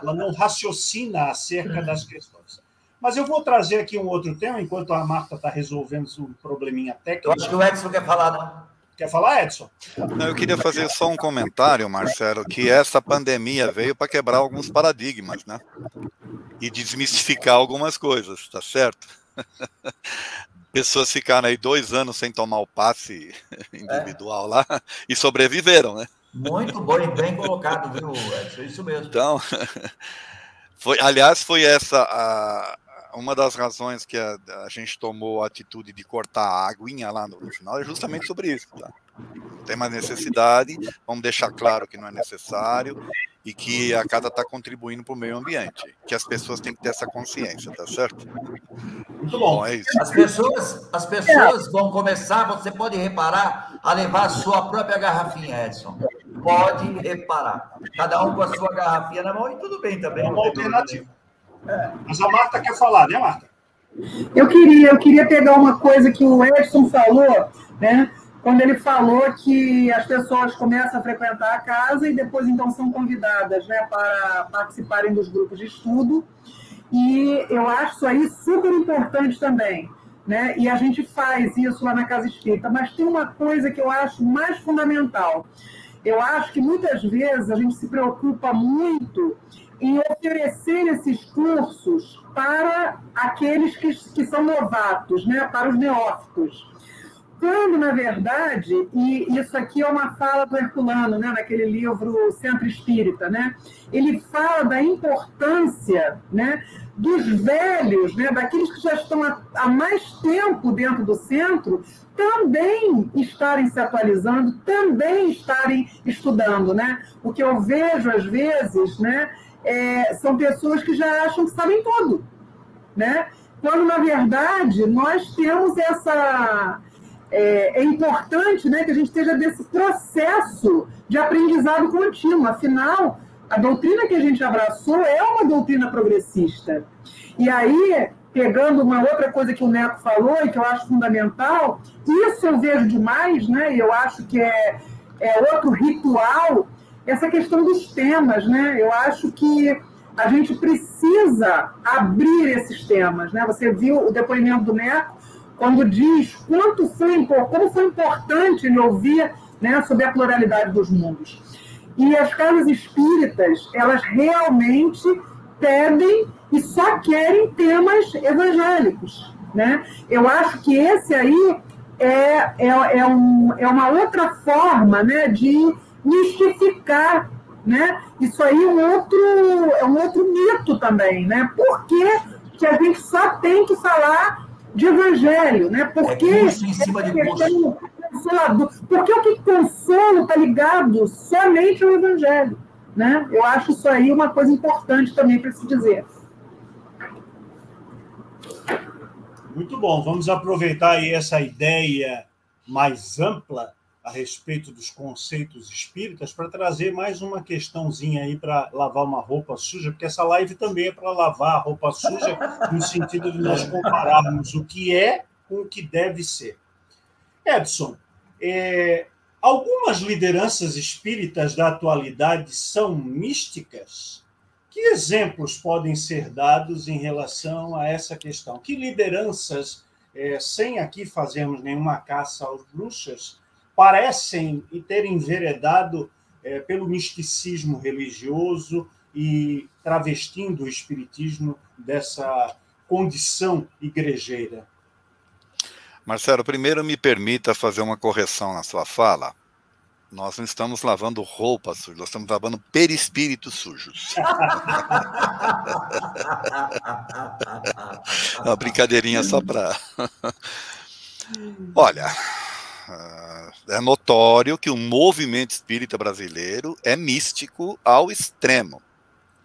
Ela não raciocina acerca das questões. Mas eu vou trazer aqui um outro tema, enquanto a Marta está resolvendo um probleminha técnico. Eu acho que o Edson quer falar, não? Quer falar, Edson? Não, eu queria fazer só um comentário, Marcelo, que essa pandemia veio para quebrar alguns paradigmas, né? E desmistificar algumas coisas, tá certo? pessoas ficaram aí dois anos sem tomar o passe individual é. lá e sobreviveram, né? Muito bom e bem colocado, viu, Edson? Isso mesmo. Então, foi, aliás, foi essa a, uma das razões que a, a, gente tomou a atitude de cortar a aguinha lá no, no final é justamente sobre isso. Tá? Não tem mais necessidade, vamos deixar claro que não é necessário e que a casa está contribuindo para o meio ambiente, que as pessoas têm que ter essa consciência, tá certo? Muito bom. bom é isso. As pessoas, as pessoas vão começar, você pode reparar, a levar a sua própria garrafinha, Edson. Pode reparar. Cada um com a sua garrafinha na mão e tudo bem também. É uma alternativa. É. Mas a Marta quer falar, né, Marta? Eu queria, eu queria pegar uma coisa que o Edson falou, né? Quando ele falou que as pessoas começam a frequentar a casa e depois então são convidadas né, para participarem dos grupos de estudo. E eu acho isso aí super importante também. Né? E a gente faz isso lá na Casa Espírita. Mas tem uma coisa que eu acho mais fundamental. Eu acho que muitas vezes a gente se preocupa muito em oferecer esses cursos para aqueles que, que são novatos, né, para os neófitos. Quando, na verdade, e isso aqui é uma fala do Herculano, né, naquele livro Centro Espírita, né, ele fala da importância né, dos velhos, né, daqueles que já estão há, mais tempo dentro do centro, também estarem se atualizando, também estarem estudando. Né? O que eu vejo, às vezes, né, é, são pessoas que já acham que sabem tudo. Né? Quando, na verdade, nós temos essa. É, é importante né, que a gente esteja desse processo de aprendizado contínuo. Afinal, a doutrina que a gente abraçou é uma doutrina progressista. E aí, pegando uma outra coisa que o Neto falou e que eu acho fundamental, isso eu vejo demais, né? E eu acho que é, é outro ritual, essa questão dos temas, né? Eu acho que a gente precisa abrir esses temas, né? Você viu o depoimento do Neto quando diz quanto foi, como foi importante ele ouvir né, sobre a pluralidade dos mundos. E as casas espíritas, elas realmente pedem e só querem temas evangélicos. Né? Eu acho que esse aí é, é, é, um, é uma outra forma né, de mistificar. Né? Isso aí é um outro, é um outro mito também. Né? Por que, que a gente só tem que falar de evangelho? Né? Porque é em cima de consolador. Porque o que consolo está ligado somente ao Evangelho. Né? Eu acho isso aí uma coisa importante também para se dizer. Muito bom. Vamos aproveitar aí essa ideia mais ampla a respeito dos conceitos espíritas para trazer mais uma questãozinha aí para lavar uma roupa suja, porque essa live também é para lavar a roupa suja, no sentido de nós compararmos o que é com o que deve ser. Edson, é, algumas lideranças espíritas da atualidade são místicas? Que exemplos podem ser dados em relação a essa questão? Que lideranças, é, sem aqui fazermos nenhuma caça aos bruxas, parecem e terem enveredado é, pelo misticismo religioso e travestindo o espiritismo dessa condição igrejeira? Marcelo, primeiro me permita fazer uma correção na sua fala. Nós não estamos lavando roupa suja, nós estamos lavando perispíritos sujos. uma brincadeirinha só para. Olha, é notório que o movimento espírita brasileiro é místico ao extremo,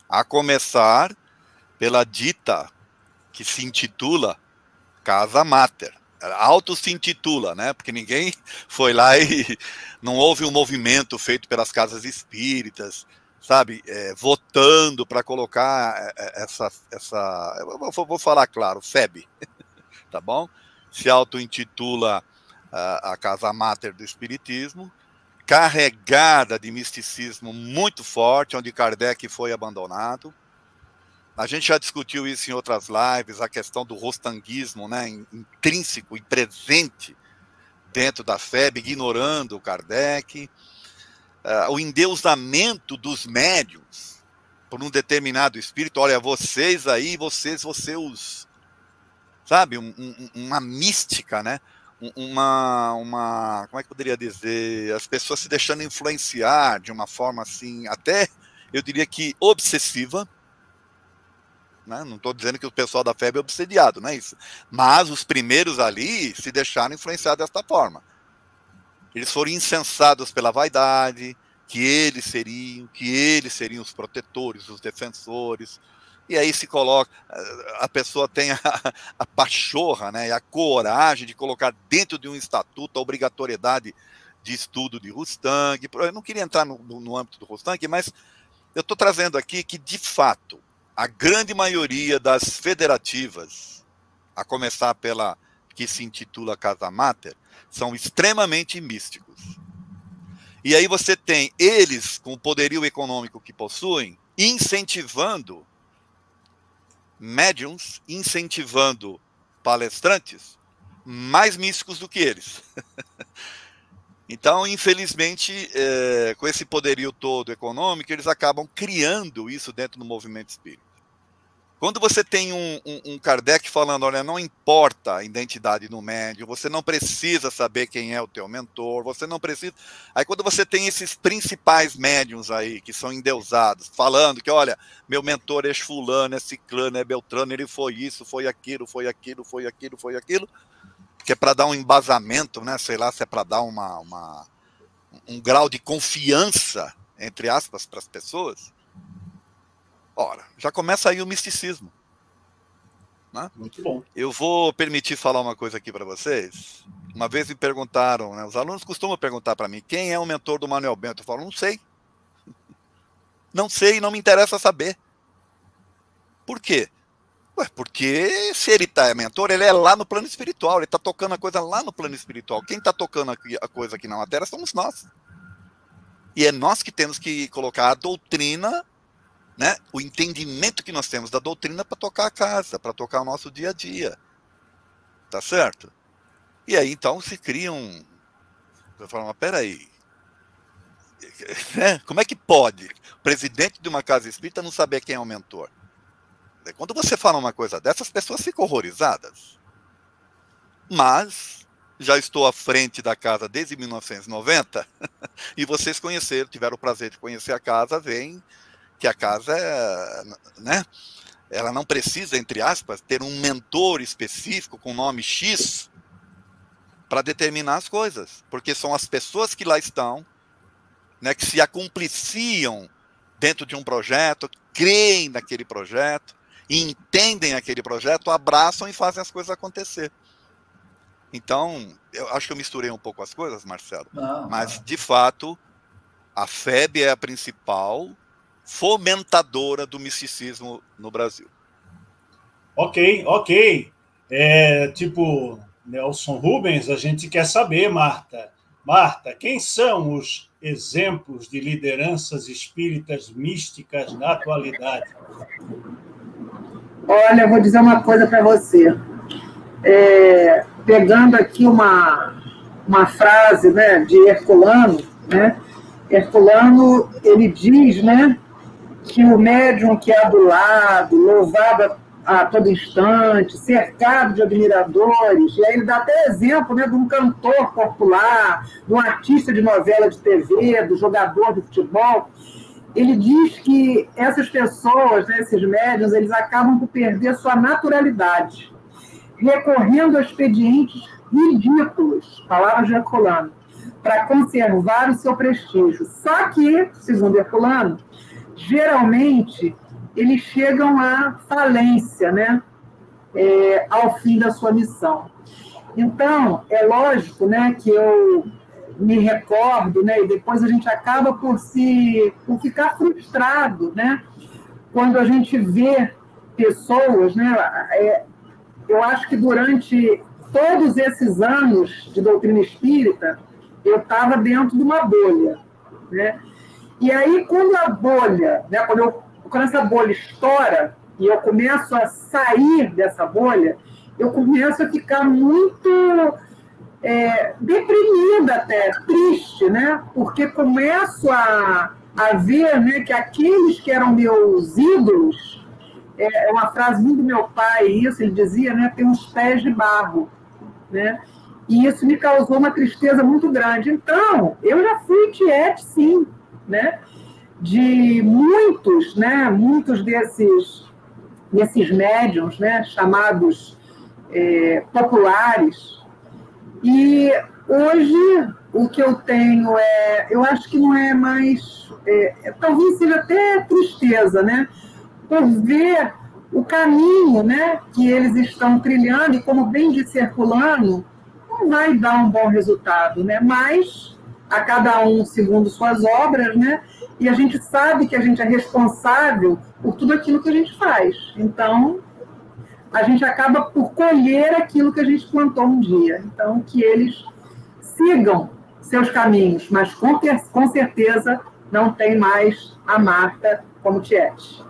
a começar pela dita que se intitula Casa Mater auto se intitula, né? Porque ninguém foi lá e não houve um movimento feito pelas casas espíritas, sabe? É, votando para colocar é, é, essa, essa, vou, vou falar claro, FEB, tá bom? Se auto-intitula a, casa máter do espiritismo, carregada de misticismo muito forte, onde Kardec foi abandonado a gente já discutiu isso em outras lives, a questão do rostanguismo, né, intrínseco e presente dentro da FEB, ignorando o Kardec, uh, o endeusamento dos médios por um determinado espírito. Olha, vocês aí, vocês, vocês. Sabe, um, um, uma mística, né? Uma, uma. Como é que poderia dizer? As pessoas se deixando influenciar de uma forma assim, até eu diria que obsessiva né? Não estou dizendo que o pessoal da FEB é obsediado, não é isso. Mas os primeiros ali se deixaram influenciar desta forma. Eles foram insensados pela vaidade, que eles seriam, que eles seriam os protetores, os defensores. E aí se coloca, a pessoa tem a, a pachorra né, a coragem de colocar dentro de um estatuto a obrigatoriedade de estudo de Rustang. Eu não queria entrar no, no, no âmbito do Rustang, mas eu estou trazendo aqui que, de fato, a grande maioria das federativas, a começar pela que se intitula Casa Mater, são extremamente místicos. E aí você tem eles, com o poderio econômico que possuem, incentivando médiums, incentivando palestrantes mais místicos do que eles. Então, infelizmente, é, com esse poderio todo econômico, eles acabam criando isso dentro do movimento espírita. Quando você tem um, um, um, Kardec falando, olha, não importa a identidade do médium, você não precisa saber quem é o teu mentor, você não precisa. Aí quando você tem esses principais médiums aí, que são endeusados, falando que, olha, meu mentor é fulano, é ciclano, é beltrano, ele foi isso, foi aquilo, foi aquilo, foi aquilo, foi aquilo, que é para dar um embasamento, né? Sei lá se é para dar uma, uma, um grau de confiança, entre aspas, para as pessoas Ora, já começa aí o misticismo. Né? Muito bom. Eu vou permitir falar uma coisa aqui para vocês. Uma vez me perguntaram, né, os alunos costumam perguntar para mim, quem é o mentor do Manuel Bento? Eu falo, não sei. Não sei, não me interessa saber. Por quê? Ué, porque se ele tá, é mentor, ele é lá no plano espiritual, ele está tocando a coisa lá no plano espiritual. Quem está tocando a coisa aqui na matéria somos nós. E é nós que temos que colocar a doutrina né, o entendimento que nós temos da doutrina para tocar a casa, para tocar o nosso dia a dia. Tá certo? E aí então se criam. Um... Você fala, mas peraí. Né? Como é que pode o presidente de uma casa espírita não saber quem é o mentor? Quando você fala uma coisa dessas, as pessoas ficam horrorizadas. Mas já estou à frente da casa desde 1990 e vocês conheceram, tiveram o prazer de conhecer a casa, vem que a casa é, né? Ela não precisa, entre aspas, ter um mentor específico com nome X para determinar as coisas, porque são as pessoas que lá estão, né, que se acompliciam dentro de um projeto, creem naquele projeto, entendem aquele projeto, abraçam e fazem as coisas acontecer. Então, eu acho que eu misturei um pouco as coisas, Marcelo, não, mas de fato, a FEB é a principal fomentadora do misticismo no Brasil. Ok, ok. É, tipo, Nelson Rubens, a gente quer saber, Marta. Marta, quem são os exemplos de lideranças espíritas místicas na atualidade? Olha, eu vou dizer uma coisa para você. É, pegando aqui uma, uma frase né, de Herculano, né? Herculano, ele diz, né, que o médium que é adulado, louvado a todo instante, cercado de admiradores, e aí ele dá até exemplo né, de um cantor popular, de um artista de novela de TV, do jogador de futebol. Ele diz que essas pessoas, né, esses médiums, eles acabam por perder sua naturalidade, recorrendo a expedientes ridículos, palavras de Herculano, para conservar o seu prestígio. Só que, segundo Herculano, geralmente eles chegam à falência, né? É, ao fim da sua missão. Então, é lógico né, que eu me recordo, né, e depois a gente acaba por se por ficar frustrado, né, quando a gente vê pessoas, né, é, eu acho que durante todos esses anos de doutrina espírita, eu estava dentro de uma bolha, né, e aí, quando a bolha, né, quando, eu, quando essa bolha estoura e eu começo a sair dessa bolha, eu começo a ficar muito é, deprimida até, triste, né? Porque começo a, a ver né, que aqueles que eram meus ídolos, é, é uma frase do meu pai, isso, ele dizia, né, tem uns pés de barro, né? E isso me causou uma tristeza muito grande. Então, eu já fui tiete, sim, né? de muitos, né? muitos desses, desses médiums né? chamados é, populares. E hoje o que eu tenho é, eu acho que não é mais, é, talvez seja até tristeza, né? Por ver o caminho né, que eles estão trilhando, e como bem disse Herculano, não vai dar um bom resultado, né? Mas a cada um segundo suas obras, né? E a gente sabe que a gente é responsável por tudo aquilo que a gente faz. Então, a gente acaba por colher aquilo que a gente plantou um dia. Então, que eles sigam seus caminhos, mas com, com certeza não tem mais a Marta como Tiete.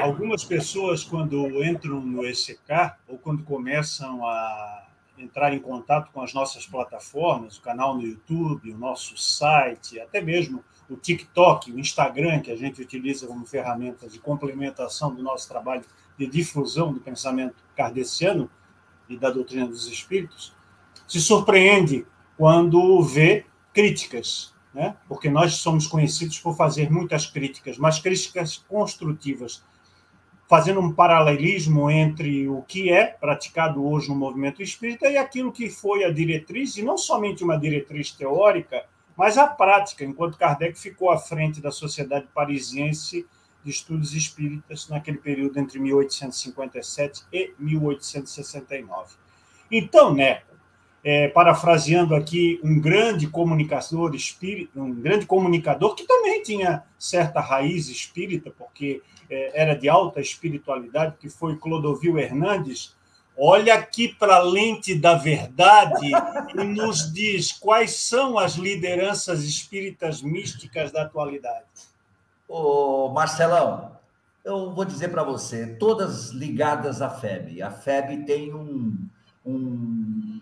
Algumas pessoas, quando entram no ECK, ou quando começam a entrar em contato com as nossas plataformas, o canal no YouTube, o nosso site, até mesmo o TikTok, o Instagram, que a gente utiliza como ferramenta de complementação do nosso trabalho de difusão do pensamento kardeciano e da doutrina dos espíritos, se surpreende quando vê críticas, né? porque nós somos conhecidos por fazer muitas críticas, mas críticas construtivas, fazendo um paralelismo entre o que é praticado hoje no movimento espírita e aquilo que foi a diretriz, e não somente uma diretriz teórica, mas a prática, enquanto Kardec ficou à frente da Sociedade Parisiense de Estudos Espíritas naquele período entre 1857 e 1869. Então, né, é, parafraseando aqui um grande comunicador espírita, um grande comunicador que também tinha certa raiz espírita, porque era de alta espiritualidade, que foi Clodovil Hernandes, olha aqui para a lente da verdade e nos diz quais são as lideranças espíritas místicas da atualidade. Ô, Marcelão, eu vou dizer para você, todas ligadas à FEB. A FEB tem um, um,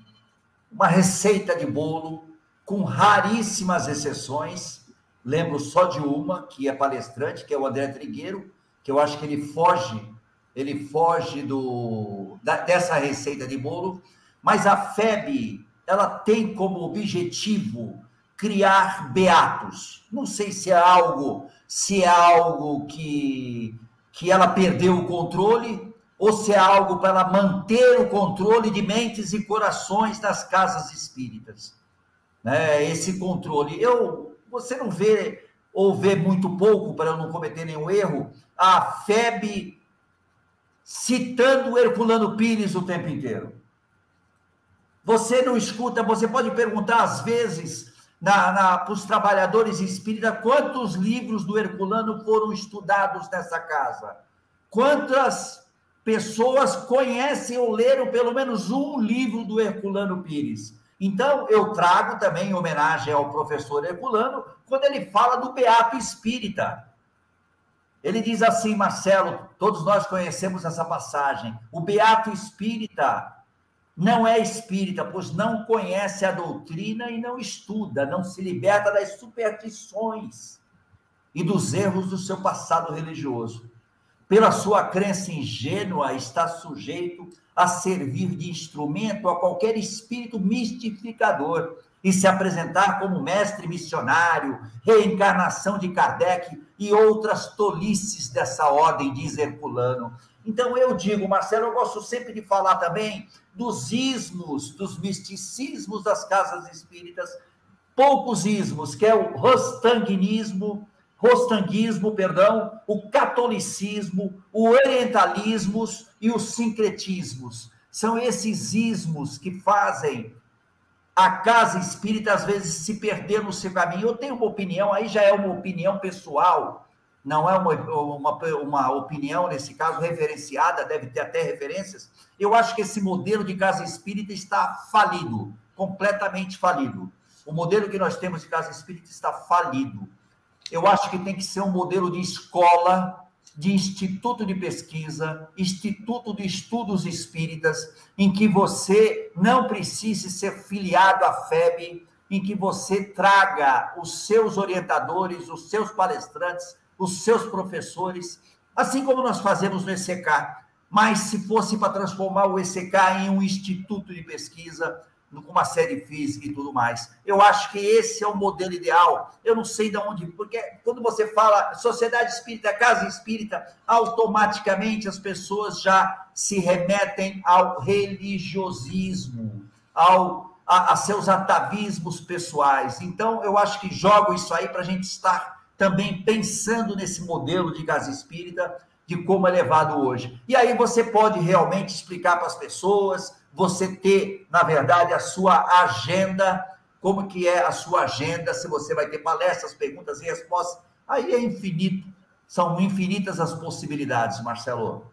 uma receita de bolo com raríssimas exceções. Lembro só de uma, que é palestrante, que é o André Trigueiro, que eu acho que ele foge ele foge do, da, dessa receita de bolo, mas a FEB ela tem como objetivo criar beatos. Não sei se é algo, se é algo que, que ela perdeu o controle ou se é algo para ela manter o controle de mentes e corações das casas espíritas. Né? Esse controle. Eu, você não vê ou vê muito pouco para eu não cometer nenhum erro. A FEB citando Herculano Pires o tempo inteiro. Você não escuta, você pode perguntar às vezes para os trabalhadores espíritas quantos livros do Herculano foram estudados nessa casa. Quantas pessoas conhecem ou leram pelo menos um livro do Herculano Pires. Então, eu trago também em homenagem ao professor Herculano, quando ele fala do Beato Espírita. Ele diz assim, Marcelo, todos nós conhecemos essa passagem. O beato espírita não é espírita, pois não conhece a doutrina e não estuda, não se liberta das superstições e dos erros do seu passado religioso. Pela sua crença ingênua, está sujeito a servir de instrumento a qualquer espírito mistificador e se apresentar como mestre missionário, reencarnação de Kardec e outras tolices dessa ordem, diz Herculano. Então eu digo, Marcelo, eu gosto sempre de falar também dos ismos, dos misticismos das casas espíritas, poucos ismos, que é o rostanguinismo, rostanguismo, perdão, o catolicismo, o orientalismo e os sincretismos. São esses ismos que fazem a casa espírita às vezes se perder no seu caminho. Eu tenho uma opinião, aí já é uma opinião pessoal, não é uma, uma, uma opinião, nesse caso, referenciada, deve ter até referências. Eu acho que esse modelo de casa espírita está falido, completamente falido. O modelo que nós temos de casa espírita está falido. Eu acho que tem que ser um modelo de escola de instituto de pesquisa, instituto de estudos espíritas, em que você não precise ser filiado à FEB, em que você traga os seus orientadores, os seus palestrantes, os seus professores, assim como nós fazemos no ECK. Mas se fosse para transformar o ECK em um instituto de pesquisa, com uma série física e tudo mais. Eu acho que esse é o modelo ideal. Eu não sei de onde, porque quando você fala sociedade espírita, casa espírita, automaticamente as pessoas já se remetem ao religiosismo, ao a, a seus atavismos pessoais. Então, eu acho que jogo isso aí para a gente estar também pensando nesse modelo de casa espírita, de como é levado hoje. E aí você pode realmente explicar para as pessoas, você ter, na verdade, a sua agenda, como que é a sua agenda, se você vai ter palestras, perguntas e respostas, aí é infinito, são infinitas as possibilidades, Marcelo.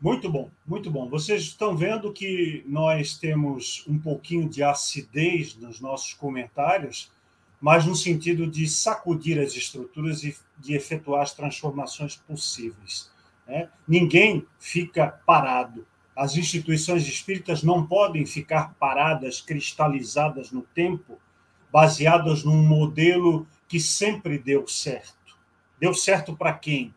Muito bom, muito bom. Vocês estão vendo que nós temos um pouquinho de acidez nos nossos comentários, mas no sentido de sacudir as estruturas e de efetuar as transformações possíveis. Né? Ninguém fica parado as instituições espíritas não podem ficar paradas, cristalizadas no tempo, baseadas num modelo que sempre deu certo. Deu certo para quem?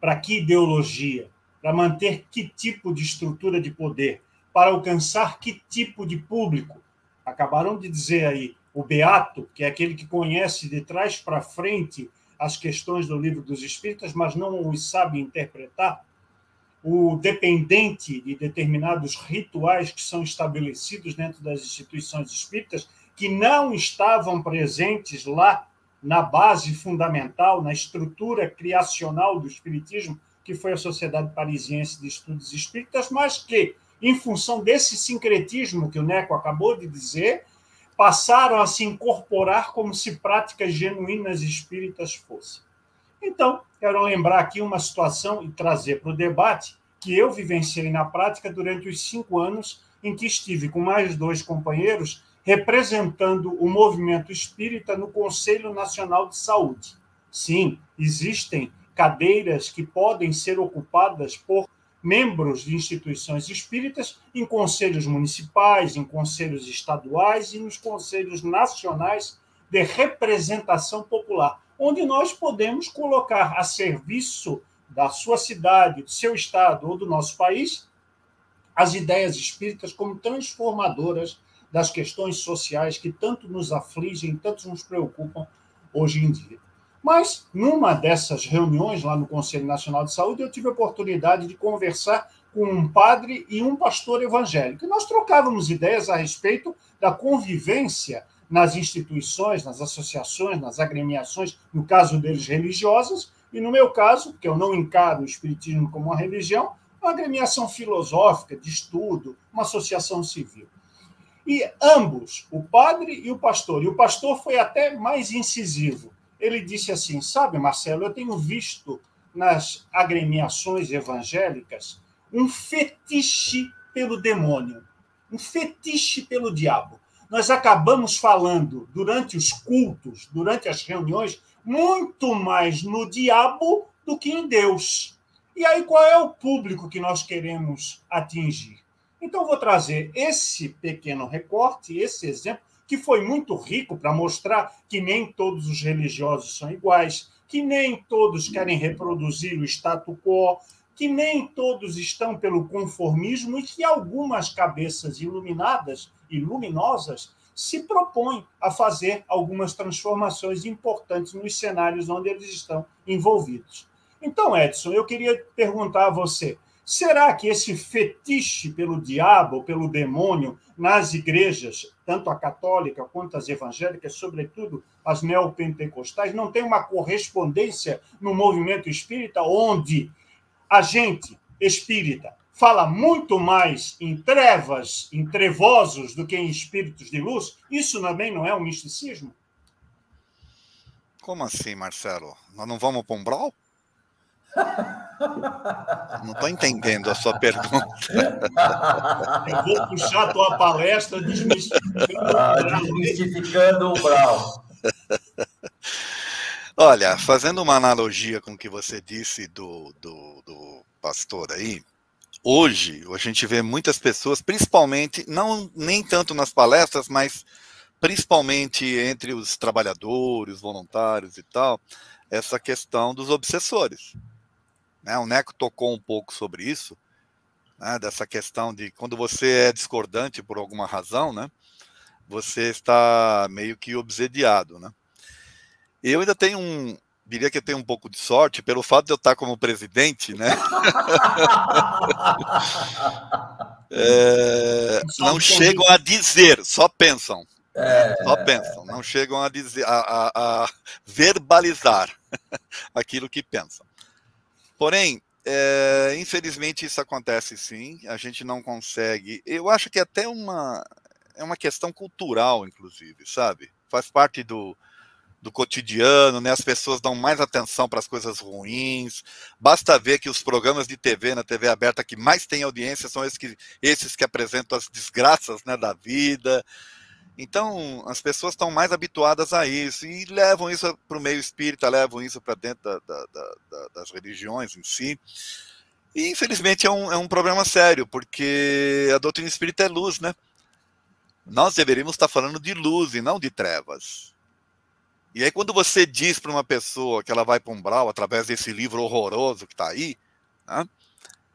Para que ideologia? Para manter que tipo de estrutura de poder? Para alcançar que tipo de público? Acabaram de dizer aí, o Beato, que é aquele que conhece de trás para frente as questões do livro dos Espíritas, mas não os sabe interpretar, o dependente de determinados rituais que são estabelecidos dentro das instituições espíritas, que não estavam presentes lá na base fundamental, na estrutura criacional do espiritismo, que foi a Sociedade Parisiense de Estudos Espíritas, mas que, em função desse sincretismo que o Neco acabou de dizer, passaram a se incorporar como se práticas genuínas espíritas fossem. Então, quero lembrar aqui uma situação e trazer para o debate que eu vivenciei na prática durante os cinco anos em que estive com mais dois companheiros representando o movimento espírita no Conselho Nacional de Saúde. Sim, existem cadeiras que podem ser ocupadas por membros de instituições espíritas em conselhos municipais, em conselhos estaduais e nos conselhos nacionais de representação popular, onde nós podemos colocar a serviço da sua cidade, do seu estado ou do nosso país as ideias espíritas como transformadoras das questões sociais que tanto nos afligem, tanto nos preocupam hoje em dia. Mas, numa dessas reuniões lá no Conselho Nacional de Saúde, eu tive a oportunidade de conversar com um padre e um pastor evangélico. E nós trocávamos ideias a respeito da convivência nas instituições, nas associações, nas agremiações, no caso deles religiosas, e no meu caso, que eu não encaro o Espiritismo como uma religião, uma agremiação filosófica, de estudo, uma associação civil. E ambos, o padre e o pastor, e o pastor foi até mais incisivo ele disse assim: Sabe, Marcelo, eu tenho visto nas agremiações evangélicas um fetiche pelo demônio, um fetiche pelo diabo. Nós acabamos falando durante os cultos, durante as reuniões, muito mais no diabo do que em Deus. E aí, qual é o público que nós queremos atingir? Então, vou trazer esse pequeno recorte, esse exemplo, que foi muito rico para mostrar que nem todos os religiosos são iguais, que nem todos querem reproduzir o status quo, que nem todos estão pelo conformismo e que algumas cabeças iluminadas e luminosas se propõem a fazer algumas transformações importantes nos cenários onde eles estão envolvidos. Então, Edson, eu queria perguntar a você: Será que esse fetiche pelo diabo, pelo demônio, nas igrejas, tanto a católica quanto as evangélicas, sobretudo as neopentecostais, não tem uma correspondência no movimento espírita, onde a gente espírita fala muito mais em trevas, em trevosos, do que em espíritos de luz? Isso também não é um misticismo? Como assim, Marcelo? Nós não vamos para um brawl? Não estou entendendo a sua pergunta. Eu vou puxar a tua palestra desmistificando, ah, desmistificando o Brau. Olha, fazendo uma analogia com o que você disse do, do, do pastor aí, hoje a gente vê muitas pessoas, principalmente, não nem tanto nas palestras, mas principalmente entre os trabalhadores, voluntários e tal, essa questão dos obsessores. Né? O Neco tocou um pouco sobre isso, né? dessa questão de quando você é discordante por alguma razão, né? você está meio que obsediado. Né? Eu ainda tenho um, diria que eu tenho um pouco de sorte pelo fato de eu estar como presidente, né? é, não chegam a dizer, só pensam. É... Só pensam, não chegam a dizer, a, a, a verbalizar aquilo que pensam. Porém, é, infelizmente isso acontece sim, a gente não consegue. Eu acho que é até uma é uma questão cultural, inclusive, sabe? Faz parte do, do cotidiano, né? As pessoas dão mais atenção para as coisas ruins. Basta ver que os programas de TV na TV aberta que mais têm audiência são esses que, esses que apresentam as desgraças né, da vida. Então, as pessoas estão mais habituadas a isso e levam isso para o meio espírita, levam isso para dentro da, da, da, das religiões em si. E, infelizmente, é um, é um problema sério, porque a doutrina espírita é luz, né? Nós deveríamos estar falando de luz e não de trevas. E aí, quando você diz para uma pessoa que ela vai para um umbral através desse livro horroroso que está aí, né?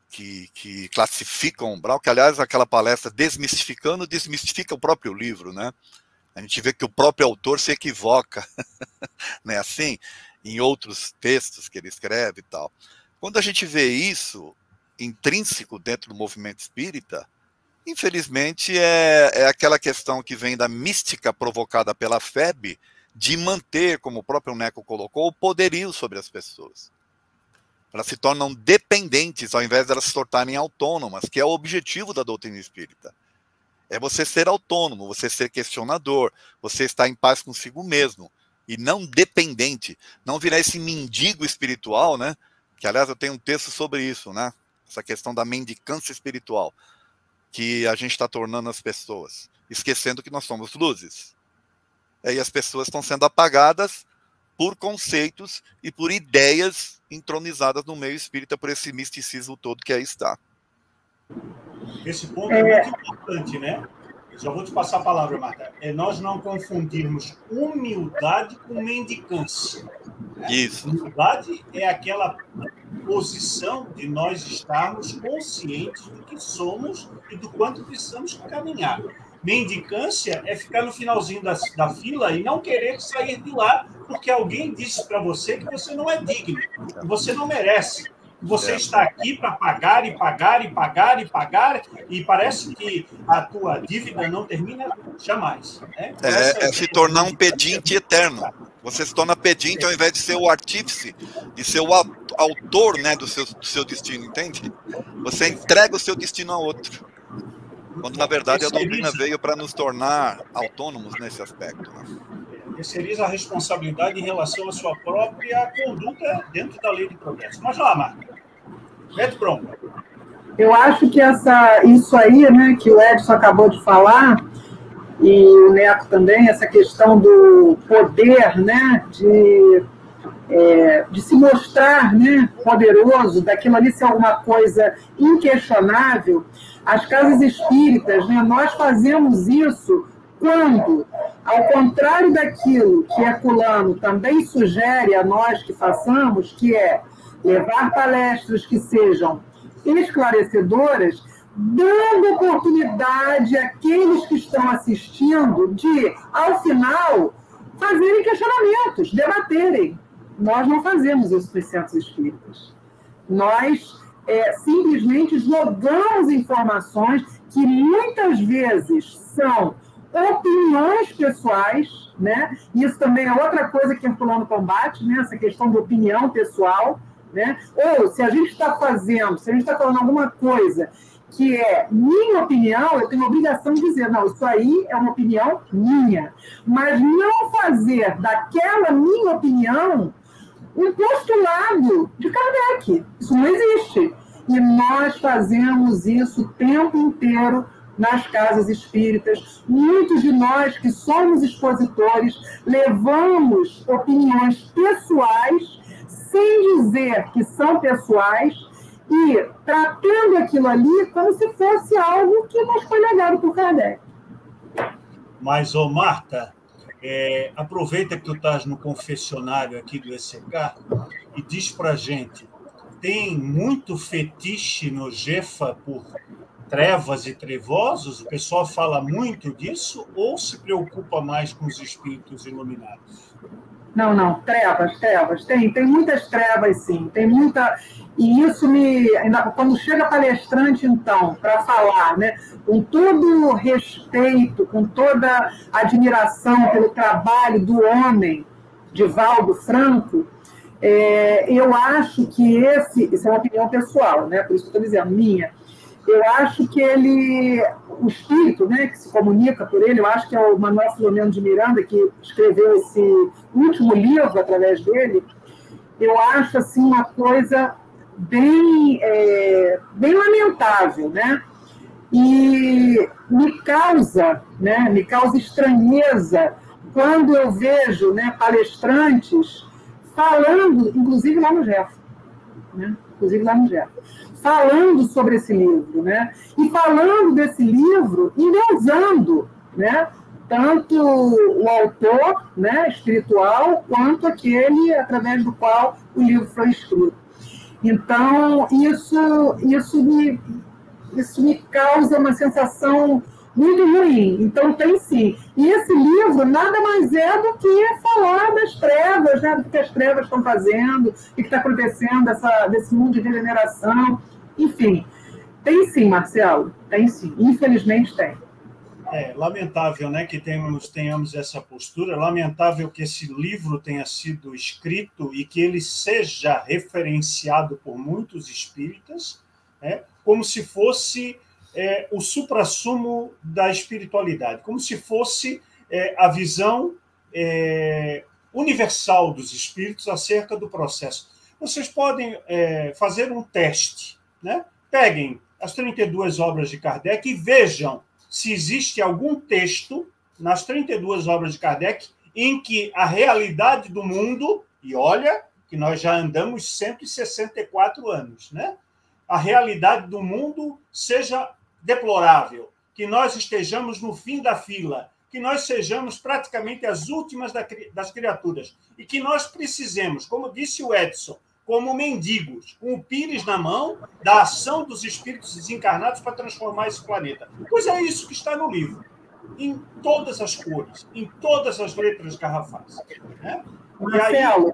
que, que classifica o umbral, que, aliás, aquela palestra Desmistificando desmistifica o próprio livro, né? A gente vê que o próprio autor se equivoca, né? Assim, em outros textos que ele escreve e tal. Quando a gente vê isso intrínseco dentro do movimento espírita, infelizmente é, é aquela questão que vem da mística provocada pela FEB de manter, como o próprio Neco colocou, o poderio sobre as pessoas. Elas se tornam dependentes ao invés de elas se tornarem autônomas, que é o objetivo da doutrina espírita. É você ser autônomo, você ser questionador, você estar em paz consigo mesmo e não dependente, não virar esse mendigo espiritual, né? que aliás eu tenho um texto sobre isso, né? Essa questão da mendicância espiritual que a gente está tornando as pessoas, esquecendo que nós somos luzes. E as pessoas estão sendo apagadas por conceitos e por ideias entronizadas no meio espírita por esse misticismo todo que aí está. Esse ponto é, é muito importante, né? Já vou te passar a palavra, Marta. É nós não confundirmos humildade com mendicância. Né? Isso. Humildade é aquela posição de nós estarmos conscientes do que somos e do quanto precisamos caminhar. Mendicância é ficar no finalzinho da, da fila e não querer sair de lá porque alguém disse para você que você não é digno, que você não merece. Você é. está aqui para pagar e pagar e pagar e pagar, e parece que a tua dívida não termina jamais. Né? É, é se tornar um pedinte eterno. Você se torna pedinte ao invés de ser o artífice, de ser o autor né, do, seu, do seu destino, entende? Você entrega o seu destino a outro. Quando na verdade a doutrina veio para nos tornar autônomos nesse aspecto. Né? terceiriza a responsabilidade em relação à sua própria conduta dentro da lei de progresso. Mas lá, Marta, mete pronto. Eu acho que essa, isso aí, né, que o Edson acabou de falar, e o Neto também, essa questão do poder, né, de, é, de se mostrar né, poderoso, daquilo ali ser alguma coisa inquestionável, as casas espíritas, né, nós fazemos isso quando, ao contrário daquilo que Herculano também sugere a nós que façamos, que é levar palestras que sejam esclarecedoras, dando oportunidade àqueles que estão assistindo de, ao final, fazerem questionamentos, debaterem. Nós não fazemos isso nos centros espíritas. Nós é, simplesmente jogamos informações que muitas vezes são opiniões pessoais, né? Isso também é outra coisa que Herculano combate, né? Essa questão de opinião pessoal, né? Ou se a gente está fazendo, se a gente está falando alguma coisa que é minha opinião, eu tenho obrigação de dizer, não, isso aí é uma opinião minha. Mas não fazer daquela minha opinião um postulado de Kardec. Isso não existe. E nós fazemos isso o tempo inteiro nas casas espíritas. Muitos de nós que somos expositores levamos opiniões pessoais, sem dizer que são pessoais, e tratando aquilo ali como se fosse algo que nos foi legado por Kardec. Mas, ô Marta, é, aproveita que tu estás no confessionário aqui do ECK e diz para gente, tem muito fetiche no Jefa por trevas e trevosos? O pessoal fala muito disso ou se preocupa mais com os espíritos iluminados? Não, não, trevas, trevas. Tem, tem muitas trevas, sim. Tem muita. E isso me. Quando chega palestrante, então, para falar, né, com todo respeito, com toda admiração pelo trabalho do homem, de Valdo Franco, é, eu acho que esse. Isso é uma opinião pessoal, né? Por isso que estou dizendo, minha eu acho que ele, o espírito né, que se comunica por ele, eu acho que é o Manuel Filomeno de Miranda que escreveu esse último livro através dele, eu acho assim uma coisa bem, é, bem lamentável, né? E me causa, né, me causa estranheza quando eu vejo né, palestrantes falando, inclusive lá no Jeff, né? inclusive lá no Jeff, falando sobre esse livro, né? E falando desse livro, endeusando, né? Tanto o autor, né, espiritual, quanto aquele através do qual o livro foi escrito. Então, isso, isso, me, isso me causa uma sensação muito ruim. Então, tem sim. E esse livro nada mais é do que falar das trevas, né? do que as trevas estão fazendo, o que está acontecendo essa, desse mundo de regeneração. Enfim, tem sim, Marcelo, tem sim. Infelizmente tem. É lamentável né, que tenhamos, tenhamos essa postura, lamentável que esse livro tenha sido escrito e que ele seja referenciado por muitos espíritas, né, como se fosse é, o suprassumo da espiritualidade, como se fosse é, a visão é, universal dos espíritos acerca do processo. Vocês podem é, fazer um teste, né? peguem as 32 obras de Kardec e vejam se existe algum texto nas 32 obras de Kardec em que a realidade do mundo, e olha que nós já andamos 164 anos, né? A realidade do mundo seja deplorável, que nós estejamos no fim da fila, que nós sejamos praticamente as últimas das criaturas e que nós precisemos, como disse o Edson, como mendigos, com o pires na mão da ação dos espíritos desencarnados para transformar esse planeta. Pois é isso que está no livro, em todas as cores, em todas as letras garrafais. Né? E aí,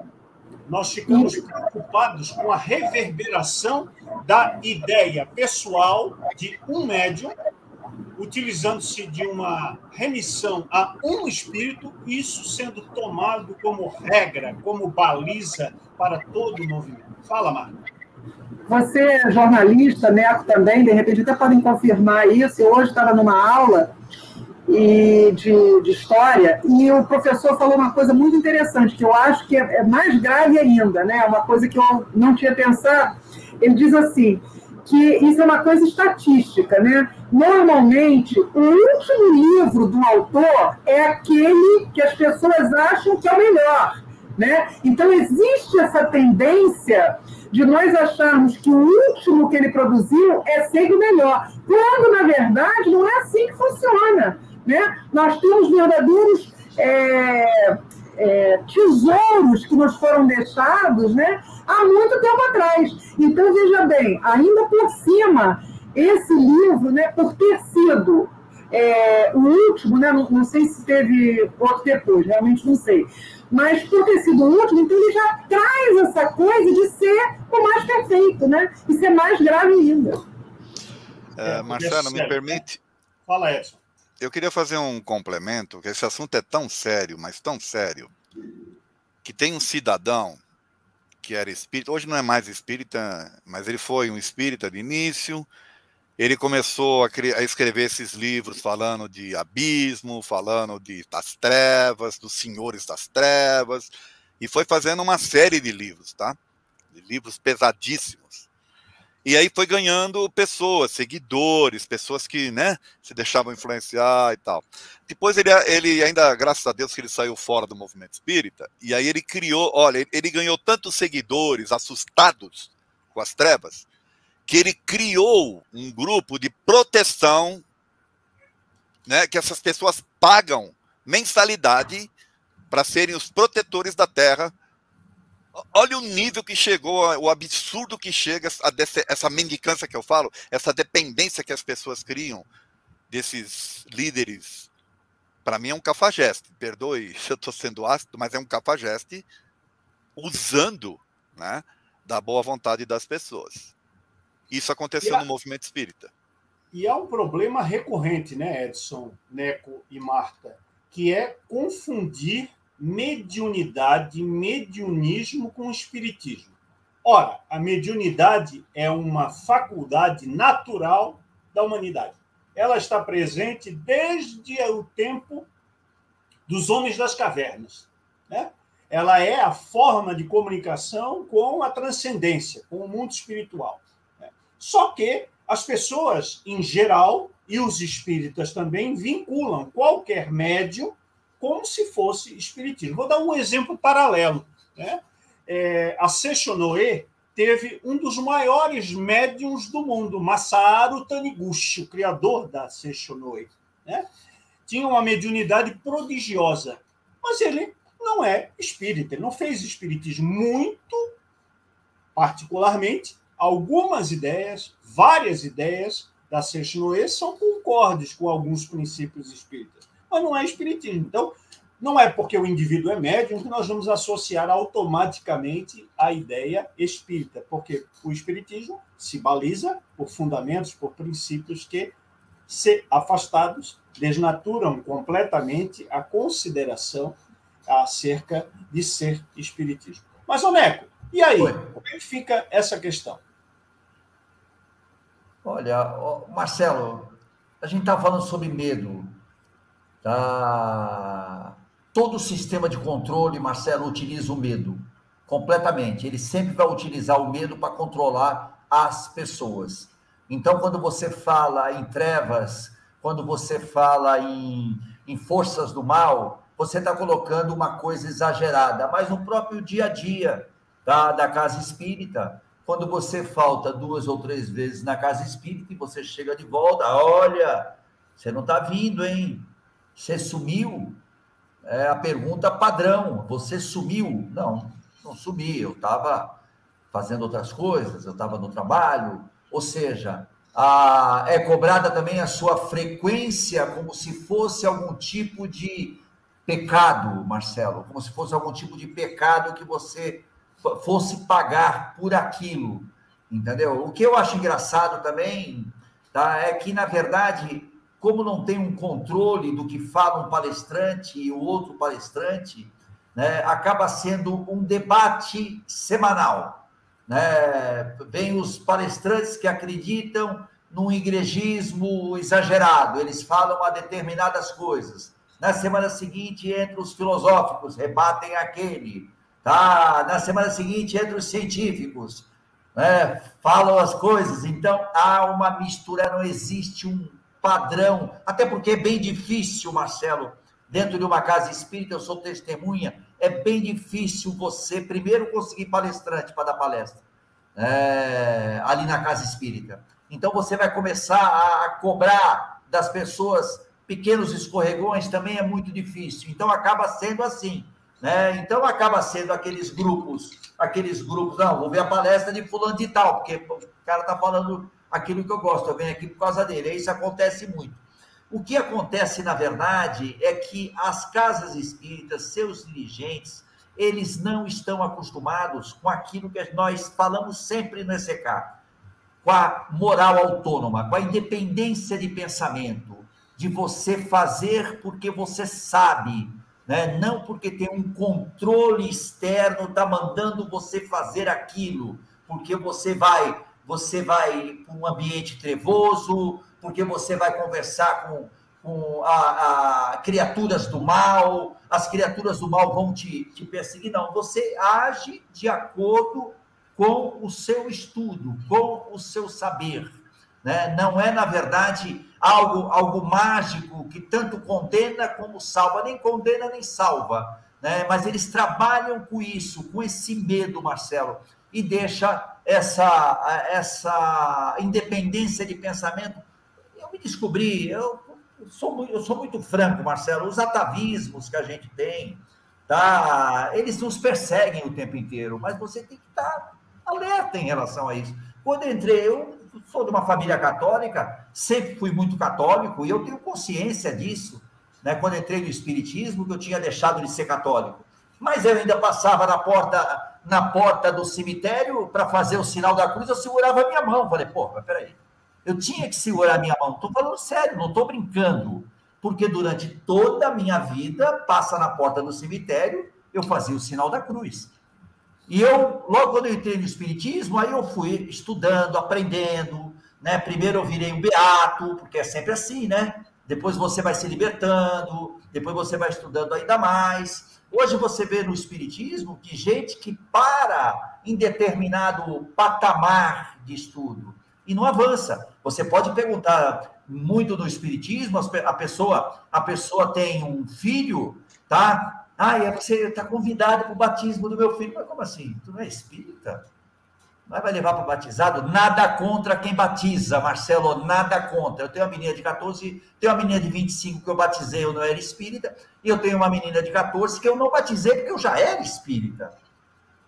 nós ficamos preocupados com a reverberação da ideia pessoal de um médium, utilizando-se de uma remissão a um espírito, isso sendo tomado como regra, como baliza para todo o movimento. Fala, Marta. Você é jornalista, Neco também, de repente até podem confirmar isso. Eu hoje estava numa aula e de, de, história, e o professor falou uma coisa muito interessante, que eu acho que é, é mais grave ainda, né? uma coisa que eu não tinha pensado. Ele diz assim, que isso é uma coisa estatística, né? Normalmente, o último livro do autor é aquele que as pessoas acham que é o melhor, né? Então, existe essa tendência de nós acharmos que o último que ele produziu é sempre o melhor, quando, na verdade, não é assim que funciona. Né? Nós temos verdadeiros é, é, tesouros que nos foram deixados né, há muito tempo atrás. Então, veja bem, ainda por cima, esse livro, né, por ter sido é, o último, né, não, não, sei se teve outro depois, realmente não sei, mas por ter sido o último, então ele já traz essa coisa de ser o mais perfeito, né? E ser mais grave ainda. É, Marcelo, me permite. Fala, Edson eu queria fazer um complemento, porque esse assunto é tão sério, mas tão sério, que tem um cidadão que era espírita, hoje não é mais espírita, mas ele foi um espírita de início. Ele começou a, a escrever esses livros falando de abismo, falando de, das trevas, dos senhores das trevas, e foi fazendo uma série de livros, tá? De livros pesadíssimos. E aí foi ganhando pessoas, seguidores, pessoas que, né, se deixavam influenciar e tal. Depois ele, ele ainda, graças a Deus que ele saiu fora do movimento espírita, e aí ele criou, olha, ele ganhou tantos seguidores assustados com as trevas, que ele criou um grupo de proteção, né, que essas pessoas pagam mensalidade para serem os protetores da terra Olha o nível que chegou, o absurdo que chega essa mendicância que eu falo, essa dependência que as pessoas criam desses líderes. Para mim é um cafajeste. Perdoe se eu estou sendo ácido, mas é um cafajeste usando né, da boa vontade das pessoas. Isso aconteceu no movimento espírita. E há um problema recorrente, né, Edson, Neco e Marta, que é confundir mediunidade, mediunismo com espiritismo. Ora, a mediunidade é uma faculdade natural da humanidade. Ela está presente desde o tempo dos homens das cavernas. Né? Ela é a forma de comunicação com a transcendência, com o mundo espiritual. Né? Só que as pessoas, em geral, e os espíritas também, vinculam qualquer médium como se fosse espiritismo. Vou dar um exemplo paralelo. Né? É, a Seixonoe, teve um dos maiores médiums do mundo, Masaru Taniguchi, o criador da Seishonoi. Né? Tinha uma mediunidade prodigiosa, mas ele não é espírita, ele não fez espiritismo. Muito particularmente, algumas ideias, várias ideias da Seishonoi são concordes com alguns princípios espíritas, mas não é espiritismo. Então, não é porque o indivíduo é médium que nós vamos associar automaticamente a ideia espírita, porque o espiritismo se baliza por fundamentos, por princípios que, se afastados, desnaturam completamente a consideração acerca de ser espiritismo. Mas, Oneco, e aí? Oi. Como é que fica essa questão? Olha, Marcelo, a gente está falando sobre medo. Tá? Todo sistema de controle, Marcelo, utiliza o medo completamente. Ele sempre vai utilizar o medo para controlar as pessoas. Então, quando você fala em trevas, quando você fala em, em forças do mal, você está colocando uma coisa exagerada. Mas no próprio dia a dia da casa espírita, quando você falta duas ou três vezes na casa espírita e você chega de volta, olha, você não está vindo, hein? Você sumiu, é a pergunta padrão. Você sumiu? Não, não sumi. Eu estava fazendo outras coisas, eu estava no trabalho. Ou seja, a, é cobrada também a sua frequência como se fosse algum tipo de pecado, Marcelo, como se fosse algum tipo de pecado que você fosse pagar por aquilo, entendeu? O que eu acho engraçado também tá, é que, na verdade, como não tem um controle do que fala um palestrante e o outro palestrante, né, acaba sendo um debate semanal. Né? Vem os palestrantes que acreditam num igrejismo exagerado, eles falam a determinadas coisas. Na semana seguinte, entra os filosóficos, rebatem aquele. Tá? Na semana seguinte, entra os científicos, né? falam as coisas. Então, há uma mistura, não existe um padrão, até porque é bem difícil, Marcelo, dentro de uma casa espírita, eu sou testemunha, é bem difícil você primeiro conseguir palestrante para dar palestra é, ali na casa espírita. Então você vai começar a cobrar das pessoas pequenos escorregões, também é muito difícil. Então acaba sendo assim. Né? Então acaba sendo aqueles grupos, aqueles grupos, não, vou ver a palestra de fulano de tal, porque o cara está falando aquilo que eu gosto, eu venho aqui por causa dele. Isso acontece muito. O que acontece, na verdade, é que as casas espíritas, seus dirigentes, eles não estão acostumados com aquilo que nós falamos sempre no ECK, com a moral autônoma, com a independência de pensamento, de você fazer porque você sabe, né? não porque tem um controle externo, está mandando você fazer aquilo, porque você vai você vai para um ambiente trevoso, porque você vai conversar com, com a, a, criaturas do mal, as criaturas do mal vão te, te perseguir. Não, você age de acordo com o seu estudo, com o seu saber. Né? Não é, na verdade, algo, algo mágico que tanto condena como salva, nem condena nem salva. Né? Mas eles trabalham com isso, com esse medo, Marcelo, e deixa essa, essa independência de pensamento. Eu me descobri, eu sou, eu sou muito franco, Marcelo, os atavismos que a gente tem, tá? eles nos perseguem o tempo inteiro, mas você tem que estar alerta em relação a isso. Quando entrei, eu sou de uma família católica, sempre fui muito católico, e eu tenho consciência disso, né? quando entrei no Espiritismo, que eu tinha deixado de ser católico. Mas eu ainda passava na porta na porta do cemitério para fazer o sinal da cruz, eu segurava a minha mão. Falei, pô, mas peraí. Eu tinha que segurar a minha mão. Estou falando sério, não estou brincando. Porque durante toda a minha vida, passa na porta do cemitério, eu fazia o sinal da cruz. E eu, logo quando eu entrei no Espiritismo, aí eu fui estudando, aprendendo. Né? Primeiro eu virei um beato, porque é sempre assim, né? Depois você vai se libertando, depois você vai estudando ainda mais. Hoje você vê no Espiritismo que gente que para em determinado patamar de estudo e não avança. Você pode perguntar muito no Espiritismo, a pessoa, a pessoa tem um filho, tá? Ah, você está convidado para o batismo do meu filho. Mas como assim? Tu não é espírita? Mas vai levar para batizado? Nada contra quem batiza, Marcelo, nada contra. Eu tenho uma menina de 14, tenho uma menina de 25 que eu batizei, eu não era espírita, e eu tenho uma menina de 14 que eu não batizei porque eu já era espírita.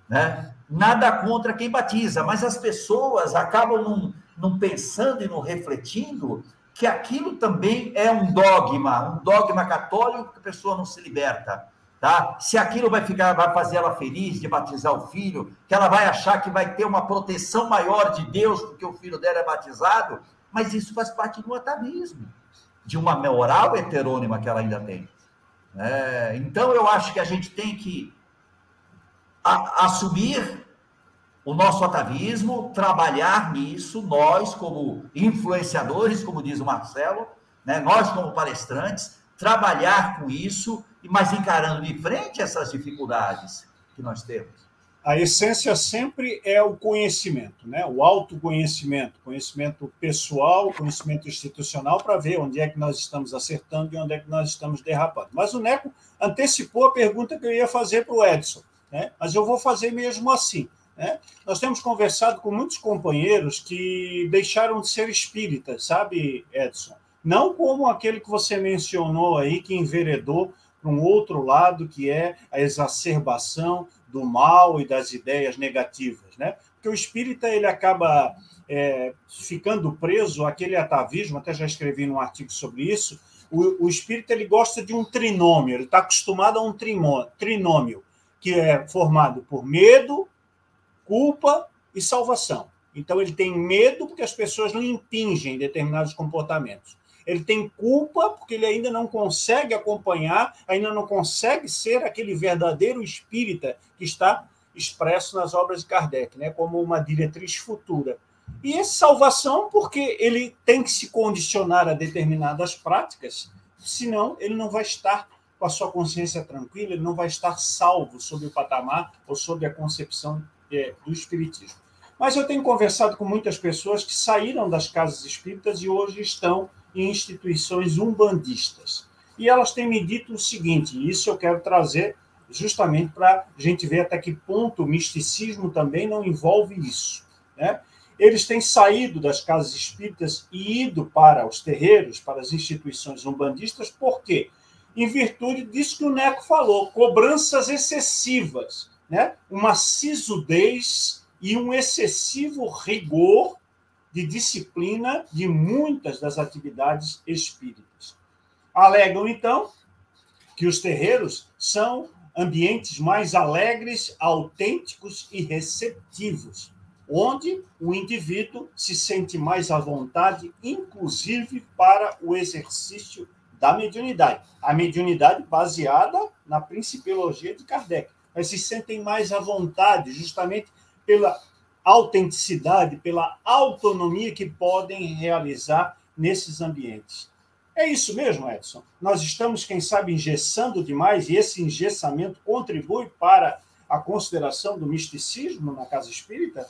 Né? Nada contra quem batiza, mas as pessoas acabam não pensando e não refletindo que aquilo também é um dogma, um dogma católico que a pessoa não se liberta. Tá? Se aquilo vai ficar, vai fazer ela feliz de batizar o filho, que ela vai achar que vai ter uma proteção maior de Deus porque o filho dela é batizado, mas isso faz parte do atavismo, de uma moral heterônima que ela ainda tem. É, então eu acho que a gente tem que a, assumir o nosso atavismo, trabalhar nisso, nós como influenciadores, como diz o Marcelo, né, nós como palestrantes, trabalhar com isso mas encarando de frente essas dificuldades que nós temos. A essência sempre é o conhecimento, né? o autoconhecimento, conhecimento pessoal, conhecimento institucional, para ver onde é que nós estamos acertando e onde é que nós estamos derrapando. Mas o Neco antecipou a pergunta que eu ia fazer para o Edson, né? mas eu vou fazer mesmo assim. Né? Nós temos conversado com muitos companheiros que deixaram de ser espíritas, sabe, Edson? Não como aquele que você mencionou aí, que enveredou para um outro lado, que é a exacerbação do mal e das ideias negativas. Né? Porque o espírita ele acaba é, ficando preso àquele atavismo, até já escrevi num artigo sobre isso. O, o espírita ele gosta de um trinômio, ele está acostumado a um trinômio, que é formado por medo, culpa e salvação. Então, ele tem medo porque as pessoas não impingem determinados comportamentos. Ele tem culpa porque ele ainda não consegue acompanhar, ainda não consegue ser aquele verdadeiro espírita que está expresso nas obras de Kardec, né, como uma diretriz futura. E essa salvação porque ele tem que se condicionar a determinadas práticas, senão ele não vai estar com a sua consciência tranquila, ele não vai estar salvo sob o patamar ou sob a concepção é, do espiritismo. Mas eu tenho conversado com muitas pessoas que saíram das casas espíritas e hoje estão em instituições umbandistas. E elas têm me dito o seguinte, e isso eu quero trazer justamente para a gente ver até que ponto o misticismo também não envolve isso. Né? Eles têm saído das casas espíritas e ido para os terreiros, para as instituições umbandistas, por quê? Em virtude disso que o Neco falou, cobranças excessivas, né? uma sisudez e um excessivo rigor de disciplina de muitas das atividades espíritas. Alegam, então, que os terreiros são ambientes mais alegres, autênticos e receptivos, onde o indivíduo se sente mais à vontade, inclusive para o exercício da mediunidade. A mediunidade baseada na principiologia de Kardec. Mas se sentem mais à vontade, justamente pela autenticidade, pela autonomia que podem realizar nesses ambientes. É isso mesmo, Edson? Nós estamos, quem sabe, engessando demais e esse engessamento contribui para a consideração do misticismo na casa espírita?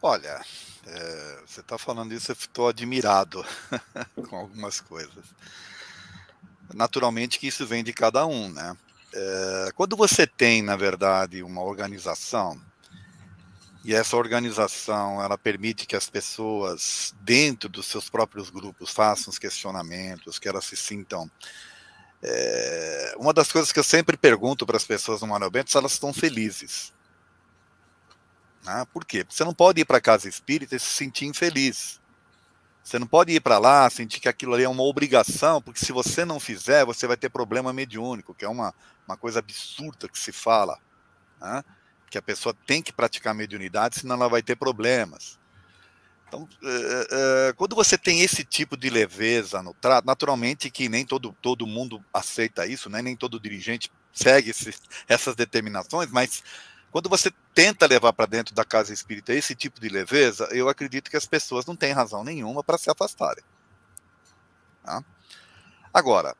Olha, é, você está falando isso, eu estou admirado com algumas coisas. Naturalmente que isso vem de cada um, né? É, quando você tem, na verdade, uma organização, e essa organização ela permite que as pessoas, dentro dos seus próprios grupos, façam os questionamentos, que elas se sintam. É, uma das coisas que eu sempre pergunto para as pessoas no Manuel Bento se elas estão felizes. Né? Por quê? Porque você não pode ir para a casa espírita e se sentir infeliz. Você não pode ir para lá sentir que aquilo ali é uma obrigação, porque se você não fizer, você vai ter problema mediúnico, que é uma, uma coisa absurda que se fala. Né? Que a pessoa tem que praticar mediunidade, senão ela vai ter problemas. Então, é, é, quando você tem esse tipo de leveza no trato, naturalmente que nem todo, todo mundo aceita isso, né? nem todo dirigente segue esse, essas determinações, mas quando você tenta levar para dentro da casa espírita esse tipo de leveza, eu acredito que as pessoas não têm razão nenhuma para se afastarem. Tá? Agora,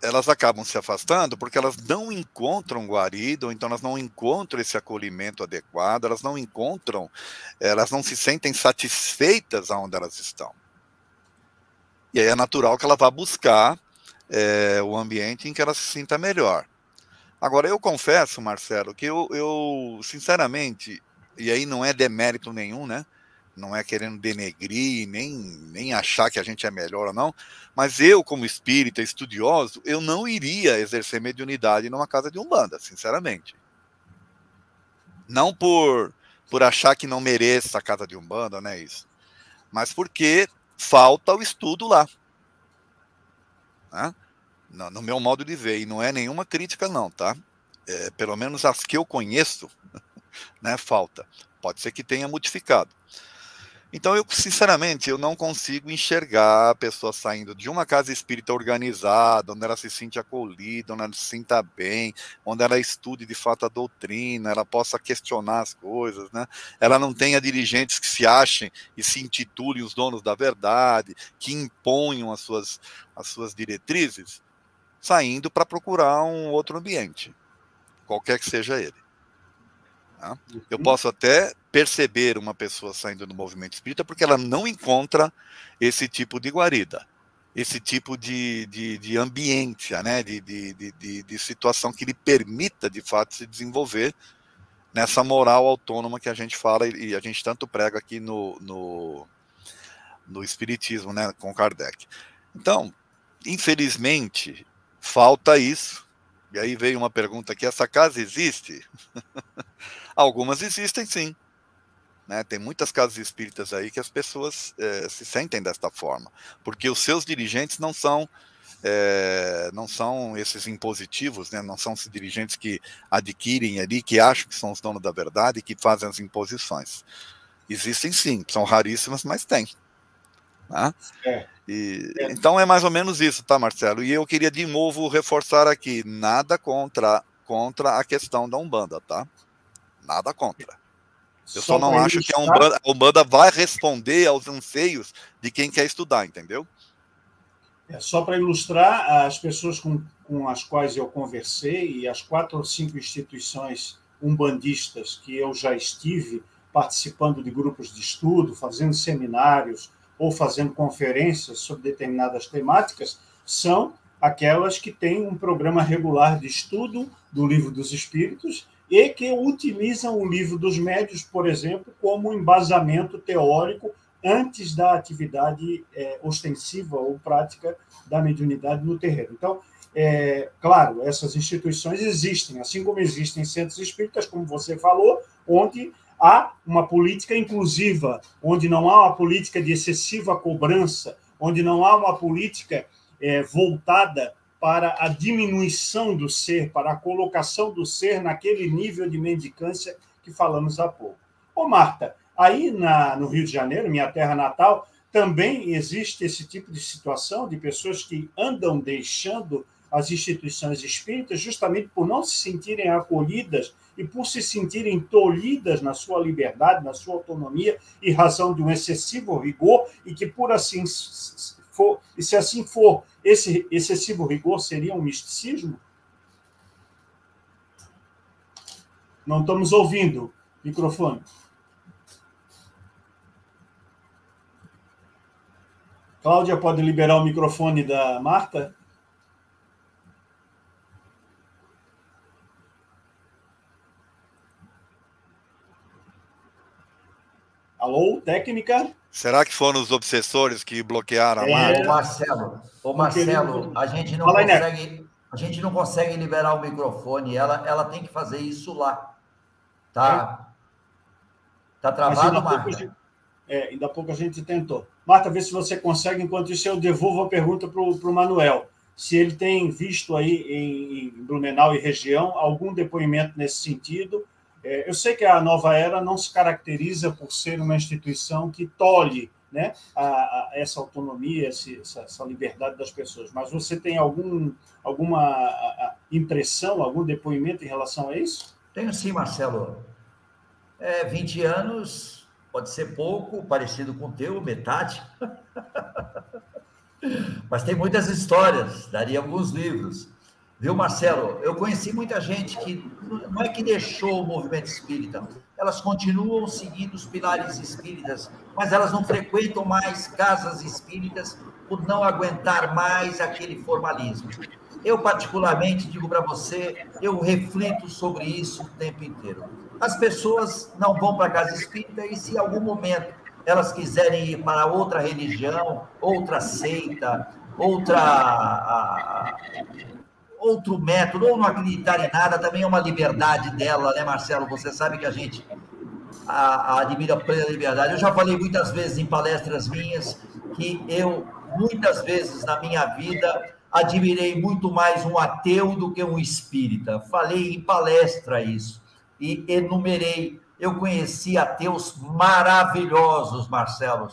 elas acabam se afastando porque elas não encontram guarida, ou então elas não encontram esse acolhimento adequado, elas não encontram, elas não se sentem satisfeitas aonde elas estão. E aí é natural que ela vá buscar é, o ambiente em que ela se sinta melhor. Agora, eu confesso, Marcelo, que eu, eu, sinceramente, e aí não é demérito nenhum, né? Não é querendo denegrir, nem, nem achar que a gente é melhor ou não, mas eu, como espírita estudioso, eu não iria exercer mediunidade numa casa de Umbanda, sinceramente. Não por, por achar que não mereça a casa de Umbanda, não é isso. Mas porque falta o estudo lá. Né? No, no, meu modo de ver, e não é nenhuma crítica, não, tá? É, pelo menos as que eu conheço, né, falta. Pode ser que tenha modificado. Então, eu, sinceramente, eu não consigo enxergar a pessoa saindo de uma casa espírita organizada, onde ela se sente acolhida, onde ela se sinta bem, onde ela estude de fato a doutrina, ela possa questionar as coisas, né? Ela não tenha dirigentes que se achem e se intitulem os donos da verdade, que imponham as suas, as suas diretrizes, saindo para procurar um outro ambiente, qualquer que seja ele. Tá? Eu uhum. posso até perceber uma pessoa saindo do movimento espírita porque ela não encontra esse tipo de guarida, esse tipo de, de, de ambiente, né? de, de, de, de situação que lhe permita, de fato, se desenvolver nessa moral autônoma que a gente fala e a gente tanto prega aqui no, no, no Espiritismo, né, com Kardec. Então, infelizmente, falta isso. E aí veio uma pergunta aqui: essa casa existe? Algumas existem sim. Né? Tem muitas casas espíritas aí que as pessoas é, se sentem desta forma, porque os seus dirigentes não são é, não são esses impositivos, né? não são esses dirigentes que adquirem ali, que acham que são os donos da verdade e que fazem as imposições. Existem sim, são raríssimas, mas tem. Né? É. E, é. Então é mais ou menos isso, tá, Marcelo? E eu queria de novo reforçar aqui: nada contra, contra a questão da Umbanda, tá? Nada contra. Eu só, só não acho que a Umbanda, a Umbanda vai responder aos anseios de quem quer estudar, entendeu? É, só para ilustrar, as pessoas com, com as quais eu conversei e as quatro ou cinco instituições umbandistas que eu já estive participando de grupos de estudo, fazendo seminários ou fazendo conferências sobre determinadas temáticas, são aquelas que têm um programa regular de estudo do Livro dos Espíritos e que utilizam o livro dos médios, por exemplo, como embasamento teórico antes da atividade é, ostensiva ou prática da mediunidade no terreno. Então, é, claro, essas instituições existem, assim como existem centros espíritas, como você falou, onde há uma política inclusiva, onde não há uma política de excessiva cobrança, onde não há uma política é, voltada para a diminuição do ser, para a colocação do ser naquele nível de mendicância que falamos há pouco. Ô, Marta, aí na, no Rio de Janeiro, minha terra natal, também existe esse tipo de situação de pessoas que andam deixando as instituições espíritas justamente por não se sentirem acolhidas e por se sentirem tolhidas na sua liberdade, na sua autonomia, em razão de um excessivo rigor, e que, por assim for, e se assim for, esse excessivo rigor seria um misticismo? Não estamos ouvindo. Microfone. Cláudia, pode liberar o microfone da Marta? Alô, técnica? Será que foram os obsessores que bloquearam a? É, Marcelo, ô Marcelo, a gente não consegue, a gente não consegue liberar o microfone. Ela, ela tem que fazer isso lá, tá? Tá travado, Marta? Gente, é, ainda pouco a gente tentou. Marta, vê se você consegue. Enquanto isso, eu devolvo a pergunta para o Manuel. Se ele tem visto aí em, em Blumenau e região algum depoimento nesse sentido é, eu sei que a Nova Era não se caracteriza por ser uma instituição que tolhe né, a, a essa autonomia, essa, essa, liberdade das pessoas, mas você tem algum, alguma impressão, algum depoimento em relação a isso? Tenho sim, Marcelo. É, 20 anos pode ser pouco, parecido com o teu, metade. mas tem muitas histórias, daria alguns livros. Viu, Marcelo? Eu conheci muita gente que não é que deixou o movimento espírita, elas continuam seguindo os pilares espíritas, mas elas não frequentam mais casas espíritas por não aguentar mais aquele formalismo. Eu, particularmente, digo para você, eu reflito sobre isso o tempo inteiro. As pessoas não vão para a casa espírita e, se em algum momento elas quiserem ir para outra religião, outra seita, outra. Outro método, ou não acreditar em nada, também é uma liberdade dela, né, Marcelo? Você sabe que a gente a, a admira plena liberdade. Eu já falei muitas vezes em palestras minhas que eu, muitas vezes na minha vida, admirei muito mais um ateu do que um espírita. Falei em palestra isso e enumerei. Eu conheci ateus maravilhosos, Marcelo.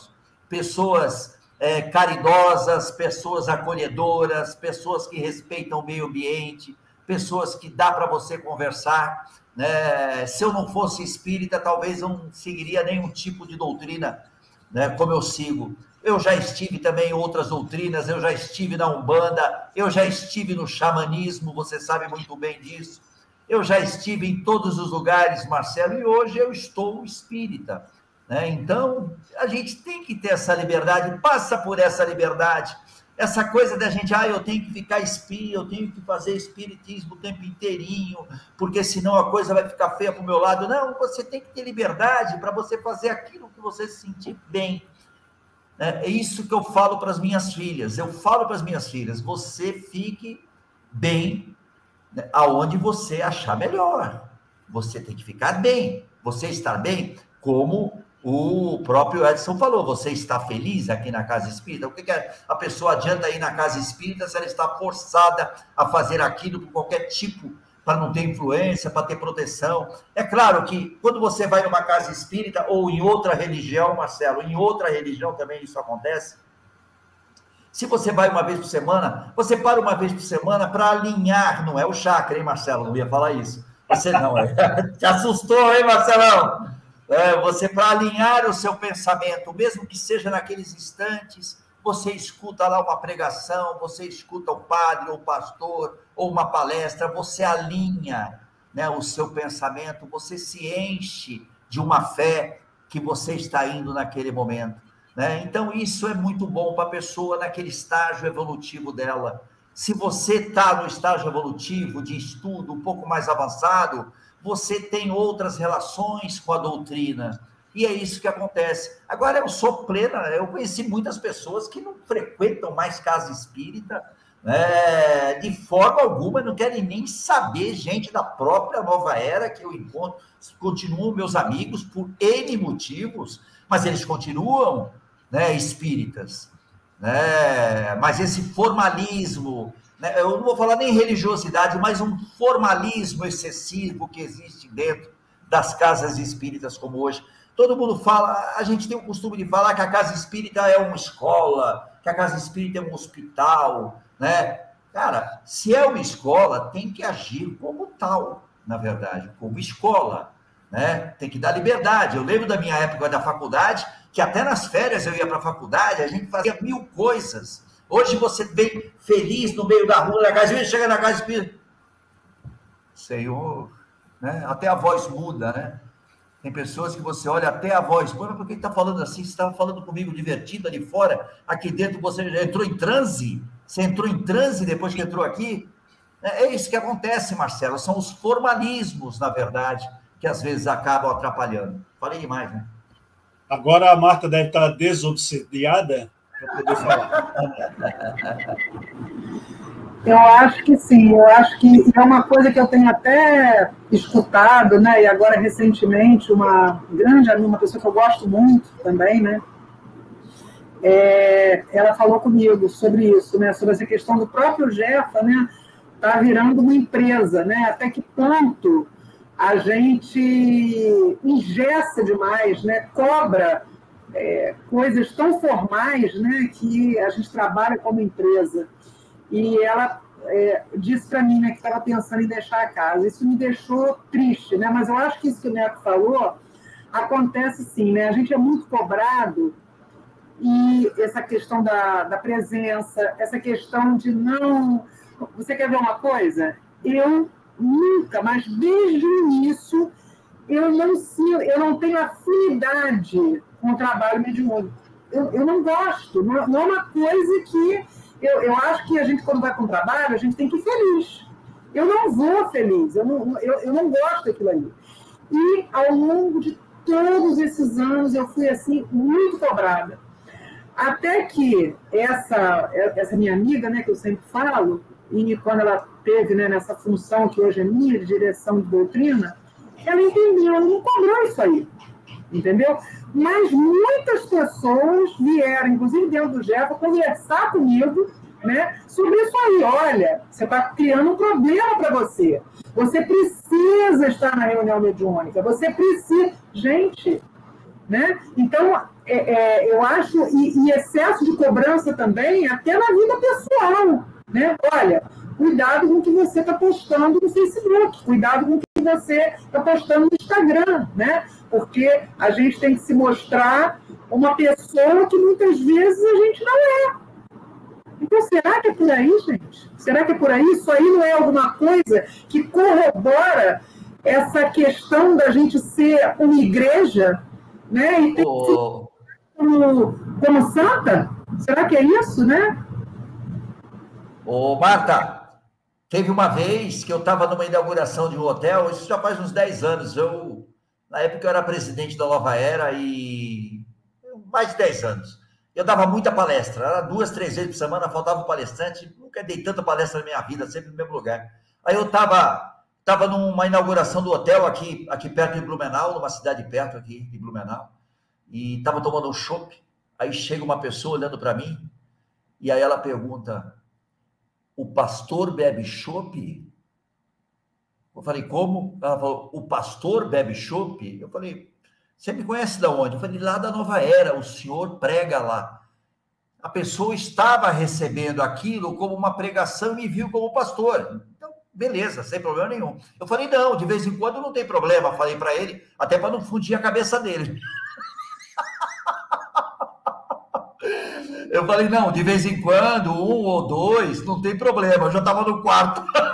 Pessoas é, caridosas, pessoas acolhedoras, pessoas que respeitam o meio ambiente, pessoas que dá para você conversar. Né? Se eu não fosse espírita, talvez eu não seguiria nenhum tipo de doutrina né, como eu sigo. Eu já estive também em outras doutrinas, eu já estive na Umbanda, eu já estive no xamanismo, você sabe muito bem disso. Eu já estive em todos os lugares, Marcelo, e hoje eu estou espírita. Né? Então, a gente tem que ter essa liberdade, passa por essa liberdade. Essa coisa da gente, ah, eu tenho que ficar espírita, eu tenho que fazer espiritismo o tempo inteirinho, porque senão a coisa vai ficar feia para o meu lado. Não, você tem que ter liberdade para você fazer aquilo que você se sentir bem. É, é isso que eu falo para as minhas filhas. Eu falo para as minhas filhas: você fique bem né, aonde você achar melhor. Você tem que ficar bem. Você estar bem como o próprio Edson falou: você está feliz aqui na casa espírita? O que, que a pessoa adianta ir na casa espírita se ela está forçada a fazer aquilo por qualquer tipo, para não ter influência, para ter proteção? É claro que quando você vai numa casa espírita ou em outra religião, Marcelo, em outra religião também isso acontece. Se você vai uma vez por semana, você para uma vez por semana para alinhar, não é o chakra, hein, Marcelo? Não ia falar isso. Você não, é. Te assustou, hein, Marcelão? É, você para alinhar o seu pensamento, mesmo que seja naqueles instantes, você escuta lá uma pregação, você escuta o padre ou o pastor ou uma palestra, você alinha né, o seu pensamento, você se enche de uma fé que você está indo naquele momento. Né? Então, isso é muito bom para a pessoa naquele estágio evolutivo dela. Se você está no estágio evolutivo de estudo um pouco mais avançado, você tem outras relações com a doutrina. E é isso que acontece. Agora, eu sou plena, eu conheci muitas pessoas que não frequentam mais casa espírita, né, de forma alguma, não querem nem saber, gente da própria nova era que eu encontro, continuam meus amigos por N motivos, mas eles continuam né, espíritas. Né? Mas esse formalismo, né, eu não vou falar nem religiosidade, mas um formalismo excessivo que existe dentro das casas espíritas como hoje. Todo mundo fala, a gente tem o costume de falar que a casa espírita é uma escola, que a casa espírita é um hospital, né? Cara, se é uma escola, tem que agir como tal, na verdade, como escola, né? Tem que dar liberdade. Eu lembro da minha época da faculdade, que até nas férias eu ia para a faculdade, a gente fazia mil coisas. Hoje você vem feliz no meio da rua, na casa, chega na casa espírita. Senhor, né? até a voz muda, né? Tem pessoas que você olha até a voz, mas por que está falando assim? Você estava falando comigo divertido ali fora, aqui dentro você já entrou em transe? Você entrou em transe depois que entrou aqui? É, é isso que acontece, Marcelo. São os formalismos, na verdade, que às vezes acabam atrapalhando. Falei demais, né? Agora a Marta deve estar desobsediada poder falar. Eu acho que sim, eu acho que é uma coisa que eu tenho até escutado, né? E agora recentemente uma grande amiga, uma pessoa que eu gosto muito também, né? É, ela falou comigo sobre isso, né? Sobre essa questão do próprio Jefa, né? Tá virando uma empresa, né? Até que ponto a gente ingessa demais, né? Cobra é, coisas tão formais né, que a gente trabalha como empresa. E ela é, disse para mim né, que estava pensando em deixar a casa. Isso me deixou triste, né? mas eu acho que isso que o Neto falou acontece sim. Né? A gente é muito cobrado e essa questão da, da presença, essa questão de não. Você quer ver uma coisa? Eu nunca, mas desde o início, eu não, eu não tenho afinidade com o trabalho mediúnico. Eu, eu não gosto, não, é uma coisa que eu, eu acho que a gente, quando vai um trabalho, a gente tem que ir feliz. Eu não vou feliz, eu não, eu, eu não gosto daquilo ali. E ao longo de todos esses anos eu fui assim muito cobrada. Até que essa, essa minha amiga, né, que eu sempre falo, e quando ela teve né, nessa função que hoje é minha, de direção de doutrina, ela entendeu, ela não cobrou isso aí, entendeu? Mas muitas pessoas vieram, inclusive dentro do GEFA, conversar comigo né, sobre isso aí. Olha, você está criando um problema para você. Você precisa estar na reunião mediúnica. Você precisa. Gente, né? Então, é, é, eu acho, e, e, excesso de cobrança também, até na vida pessoal. Né? Olha, cuidado com o que você está postando no Facebook, cuidado com o que você está postando no Instagram, né? Porque a gente tem que se mostrar uma pessoa que muitas vezes a gente não é. Então, será que é por aí, gente? Será que é por aí? Isso aí não é alguma coisa que corrobora essa questão da gente ser uma igreja, né? E ter oh. como, como santa? Será que é isso, né? Ô, Marta, teve uma vez que eu estava numa inauguração de um hotel, isso já faz uns 10 anos. Eu, na época, eu era presidente da Nova Era e mais de 10 anos. Eu dava muita palestra, era duas, três vezes por semana, faltava um palestrante. Nunca dei tanta palestra na minha vida, sempre no mesmo lugar. Aí eu estava tava numa inauguração do hotel aqui, aqui perto de Blumenau, numa cidade perto aqui de Blumenau, e estava tomando um chopp. Aí chega uma pessoa olhando para mim, e aí ela pergunta: O pastor bebe chopp? Eu falei: Como? Ela falou: O pastor bebe chopp? Eu falei: você me conhece de onde? Eu falei, lá da Nova Era, o senhor prega lá. A pessoa estava recebendo aquilo como uma pregação e me viu como pastor. Então, beleza, sem problema nenhum. Eu falei, não, de vez em quando não tem problema. Falei para ele, até para não fundir a cabeça dele. Eu falei, não, de vez em quando, um ou dois, não tem problema. Eu já estava no quarto.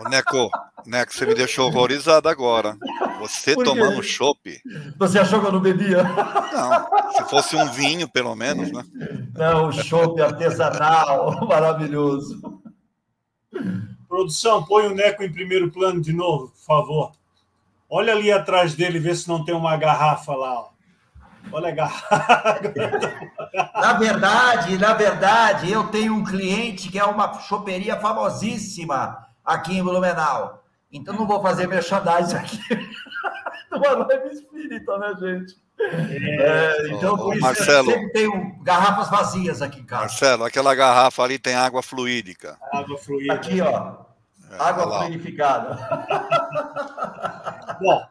Ô, Neco, Neco, você me deixou horrorizado agora. Você tomando chopp. Você achou que eu não bebia? Não, se fosse um vinho, pelo menos, né? Não, chopp artesanal, maravilhoso. Produção, põe o Neco em primeiro plano de novo, por favor. Olha ali atrás dele, vê se não tem uma garrafa lá. Ó. Olha a garrafa. Na verdade, na verdade, eu tenho um cliente que é uma choperia famosíssima aqui em Blumenau. Então não vou fazer merchandising aqui numa live espírita, né, gente? É, é, então, por isso Marcelo, eu sempre tenho garrafas vazias aqui em casa. Marcelo, aquela garrafa ali tem água fluídica. Água fluídica. Aqui, ó. É, água fluidificada. Bom,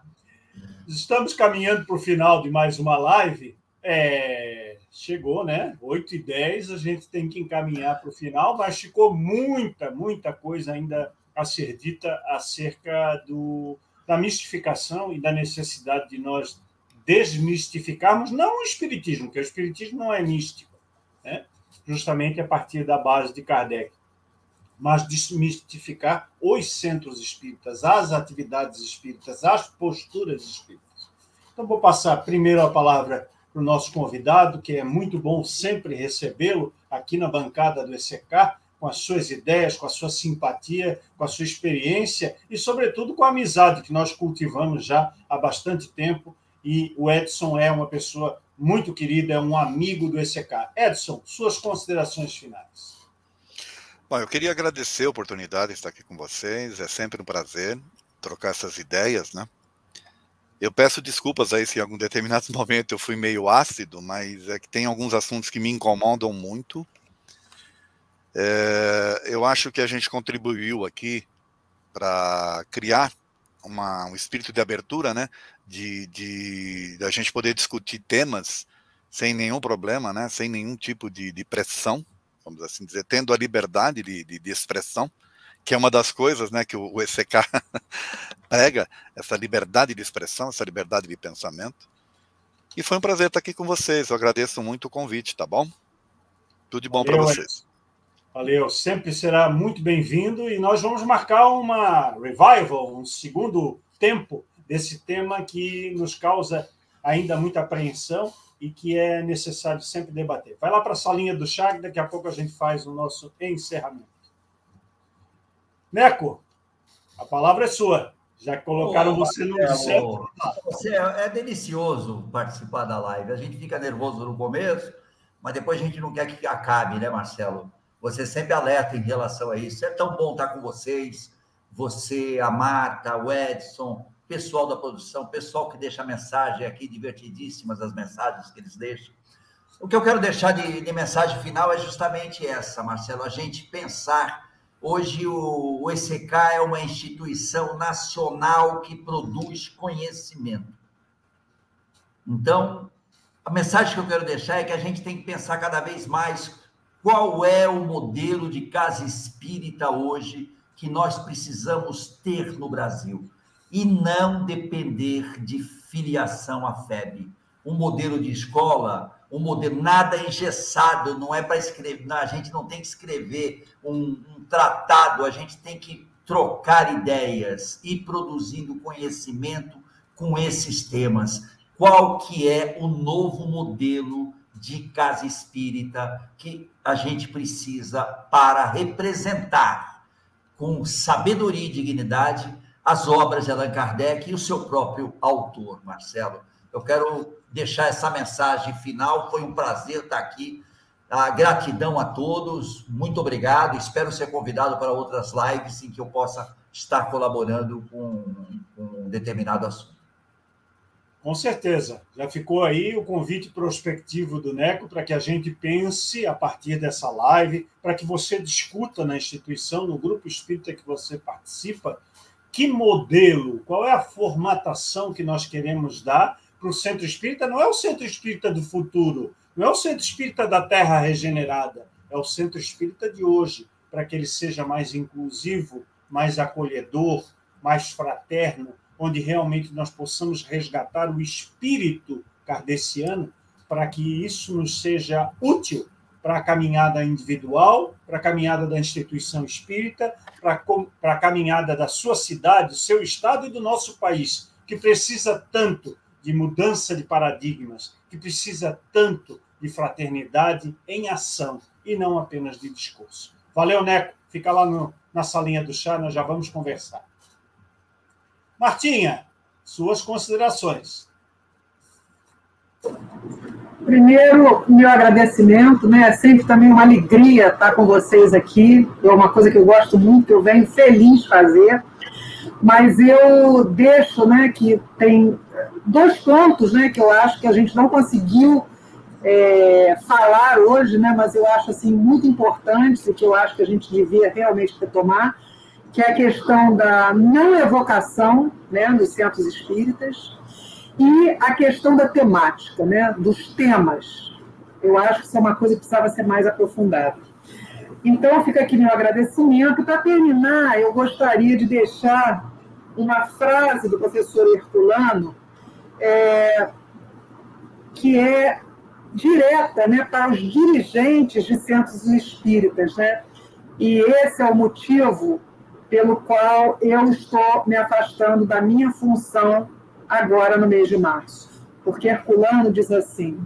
estamos caminhando para o final de mais uma live. É, chegou, né? 8 e 10, a gente tem que encaminhar para o final, mas ficou muita, muita coisa ainda a ser dita acerca do, da mistificação e da necessidade de nós desmistificarmos, não o Espiritismo, porque o Espiritismo não é místico, né? justamente a partir da base de Kardec, mas desmistificar os centros espíritas, as atividades espíritas, as posturas espíritas. Então, vou passar primeiro a palavra para o nosso convidado, que é muito bom sempre recebê-lo aqui na bancada do ECK, com as suas ideias, com a sua simpatia, com a sua experiência e, sobretudo, com a amizade que nós cultivamos já há bastante tempo. E o Edson é uma pessoa muito querida, é um amigo do ECK. Edson, suas considerações finais. Bom, eu queria agradecer a oportunidade de estar aqui com vocês. É sempre um prazer trocar essas ideias, né? Eu peço desculpas aí se em algum determinado momento eu fui meio ácido, mas é que tem alguns assuntos que me incomodam muito é, eu acho que a gente contribuiu aqui para criar uma, um espírito de abertura, né? De, de, de, a gente poder discutir temas sem nenhum problema, né? Sem nenhum tipo de, de pressão, vamos assim dizer, tendo a liberdade de, de, expressão, que é uma das coisas, né? Que o, o ECK prega essa liberdade de expressão, essa liberdade de pensamento. E foi um prazer estar aqui com vocês. Eu agradeço muito o convite, tá bom? Tudo de bom para vocês. Valeu, sempre será muito bem-vindo e nós vamos marcar uma revival, um segundo tempo desse tema que nos causa ainda muita apreensão, e que é necessário sempre debater. Vai lá para a salinha do chá, que daqui a pouco a gente faz o nosso encerramento. Neco, a palavra é sua. Já colocaram você no centro. Você é, é delicioso participar da live. A gente fica nervoso no começo, mas depois a gente não quer que acabe, né, Marcelo? Você sempre alerta em relação a isso. É tão bom estar com vocês. Você, a Marta, o Edson, pessoal da produção, pessoal que deixa mensagem aqui, divertidíssimas as mensagens que eles deixam. O que eu quero deixar de, de mensagem final é justamente essa, Marcelo, a gente pensar Hoje o, o ECK é uma instituição nacional que produz conhecimento. Então, a mensagem que eu quero deixar é que a gente tem que pensar cada vez mais qual é o modelo de casa espírita hoje que nós precisamos ter no Brasil e não depender de filiação à FEB. Um modelo de escola um modelo nada engessado, não é para escrever, não, a gente não tem que escrever um, um, tratado, a gente tem que trocar ideias e produzindo conhecimento com esses temas. Qual que é o novo modelo de casa espírita que a gente precisa para representar com sabedoria e dignidade as obras de Allan Kardec e o seu próprio autor, Marcelo. Eu quero deixar essa mensagem final. Foi um prazer estar aqui. A gratidão a todos. Muito obrigado. Espero ser convidado para outras lives em que eu possa estar colaborando com, com um determinado assunto. Com certeza. Já ficou aí o convite prospectivo do NECO para que a gente pense a partir dessa live, para que você discuta na instituição, no grupo espírita que você participa, que modelo, qual é a formatação que nós queremos dar para o centro espírita não é o centro espírita do futuro, não é o centro espírita da terra regenerada, é o centro espírita de hoje, para que ele seja mais inclusivo, mais acolhedor, mais fraterno, onde realmente nós possamos resgatar o espírito kardeciano, para que isso nos seja útil para a caminhada individual, para a caminhada da instituição espírita, para a caminhada da sua cidade, do seu estado e do nosso país, que precisa tanto de mudança de paradigmas, que precisa tanto de fraternidade em ação e não apenas de discurso. Valeu, Neco. Fica lá no, na salinha do chá, nós já vamos conversar. Martinha, suas considerações. Primeiro, meu agradecimento, né? É sempre também uma alegria estar com vocês aqui. É uma coisa que eu gosto muito, que eu venho feliz fazer. Mas eu deixo, né, que tem dois pontos né, que eu acho que a gente não conseguiu é, falar hoje, né, mas eu acho assim, muito importantes e que eu acho que a gente devia realmente retomar, que é a questão da não evocação né, nos centros espíritas e a questão da temática, né, dos temas. Eu acho que isso é uma coisa que precisava ser mais aprofundada. Então, fica aqui meu agradecimento. Para terminar, eu gostaria de deixar uma frase do professor Herculano, é, que é direta né, para os dirigentes de centros espíritas. Né? E esse é o motivo pelo qual eu estou me afastando da minha função agora no mês de março. Porque Herculano diz assim: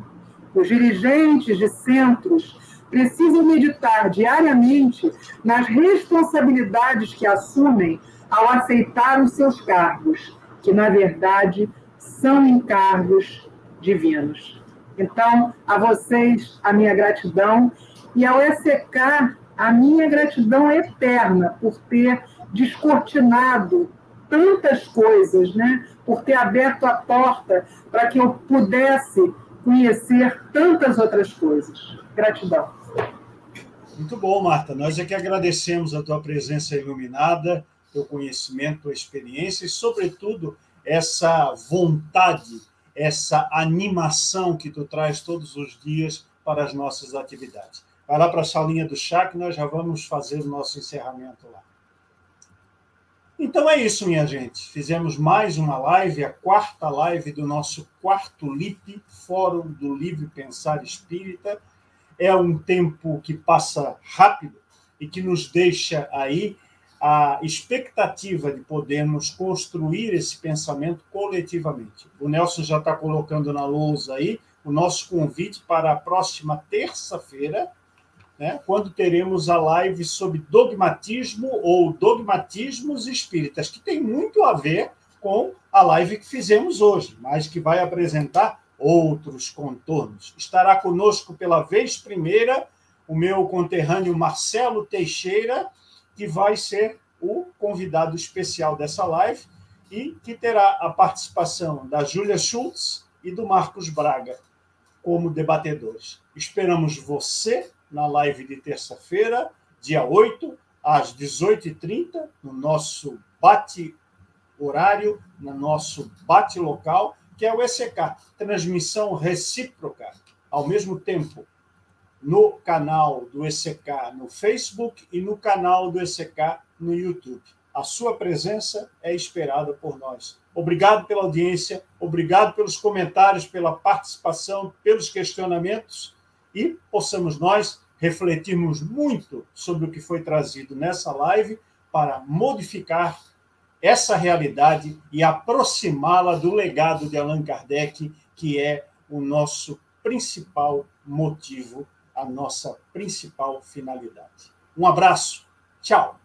os dirigentes de centros precisam meditar diariamente nas responsabilidades que assumem ao aceitar os seus cargos, que na verdade são encargos divinos. Então, a vocês, a minha gratidão, e ao ECK, a minha gratidão eterna por ter descortinado tantas coisas, né? por ter aberto a porta para que eu pudesse conhecer tantas outras coisas. Gratidão. Muito bom, Marta. Nós é que agradecemos a tua presença iluminada, teu conhecimento, tua experiência e, sobretudo, essa vontade, essa animação que tu traz todos os dias para as nossas atividades. Vai lá para a salinha do chá que nós já vamos fazer o nosso encerramento lá. Então é isso, minha gente. Fizemos mais uma live, a quarta live do nosso quarto LIP, Fórum do Livre Pensar Espírita. É um tempo que passa rápido e que nos deixa aí a expectativa de podermos construir esse pensamento coletivamente. O Nelson já está colocando na lousa aí o nosso convite para a próxima terça-feira, né, quando teremos a live sobre dogmatismo ou dogmatismos espíritas, que tem muito a ver com a live que fizemos hoje, mas que vai apresentar outros contornos. Estará conosco pela vez primeira o meu conterrâneo Marcelo Teixeira, que vai ser o convidado especial dessa live e que terá a participação da Júlia Schultz e do Marcos Braga como debatedores. Esperamos você na live de terça-feira, dia 8, às 18h30, no nosso bate horário, no nosso bate local, que é o ECK, transmissão recíproca, ao mesmo tempo no canal do ECK no Facebook e no canal do ECK no YouTube. A sua presença é esperada por nós. Obrigado pela audiência, obrigado pelos comentários, pela participação, pelos questionamentos e possamos nós refletirmos muito sobre o que foi trazido nessa live para modificar essa realidade e aproximá-la do legado de Allan Kardec, que é o nosso principal motivo, a nossa principal finalidade. Um abraço, tchau!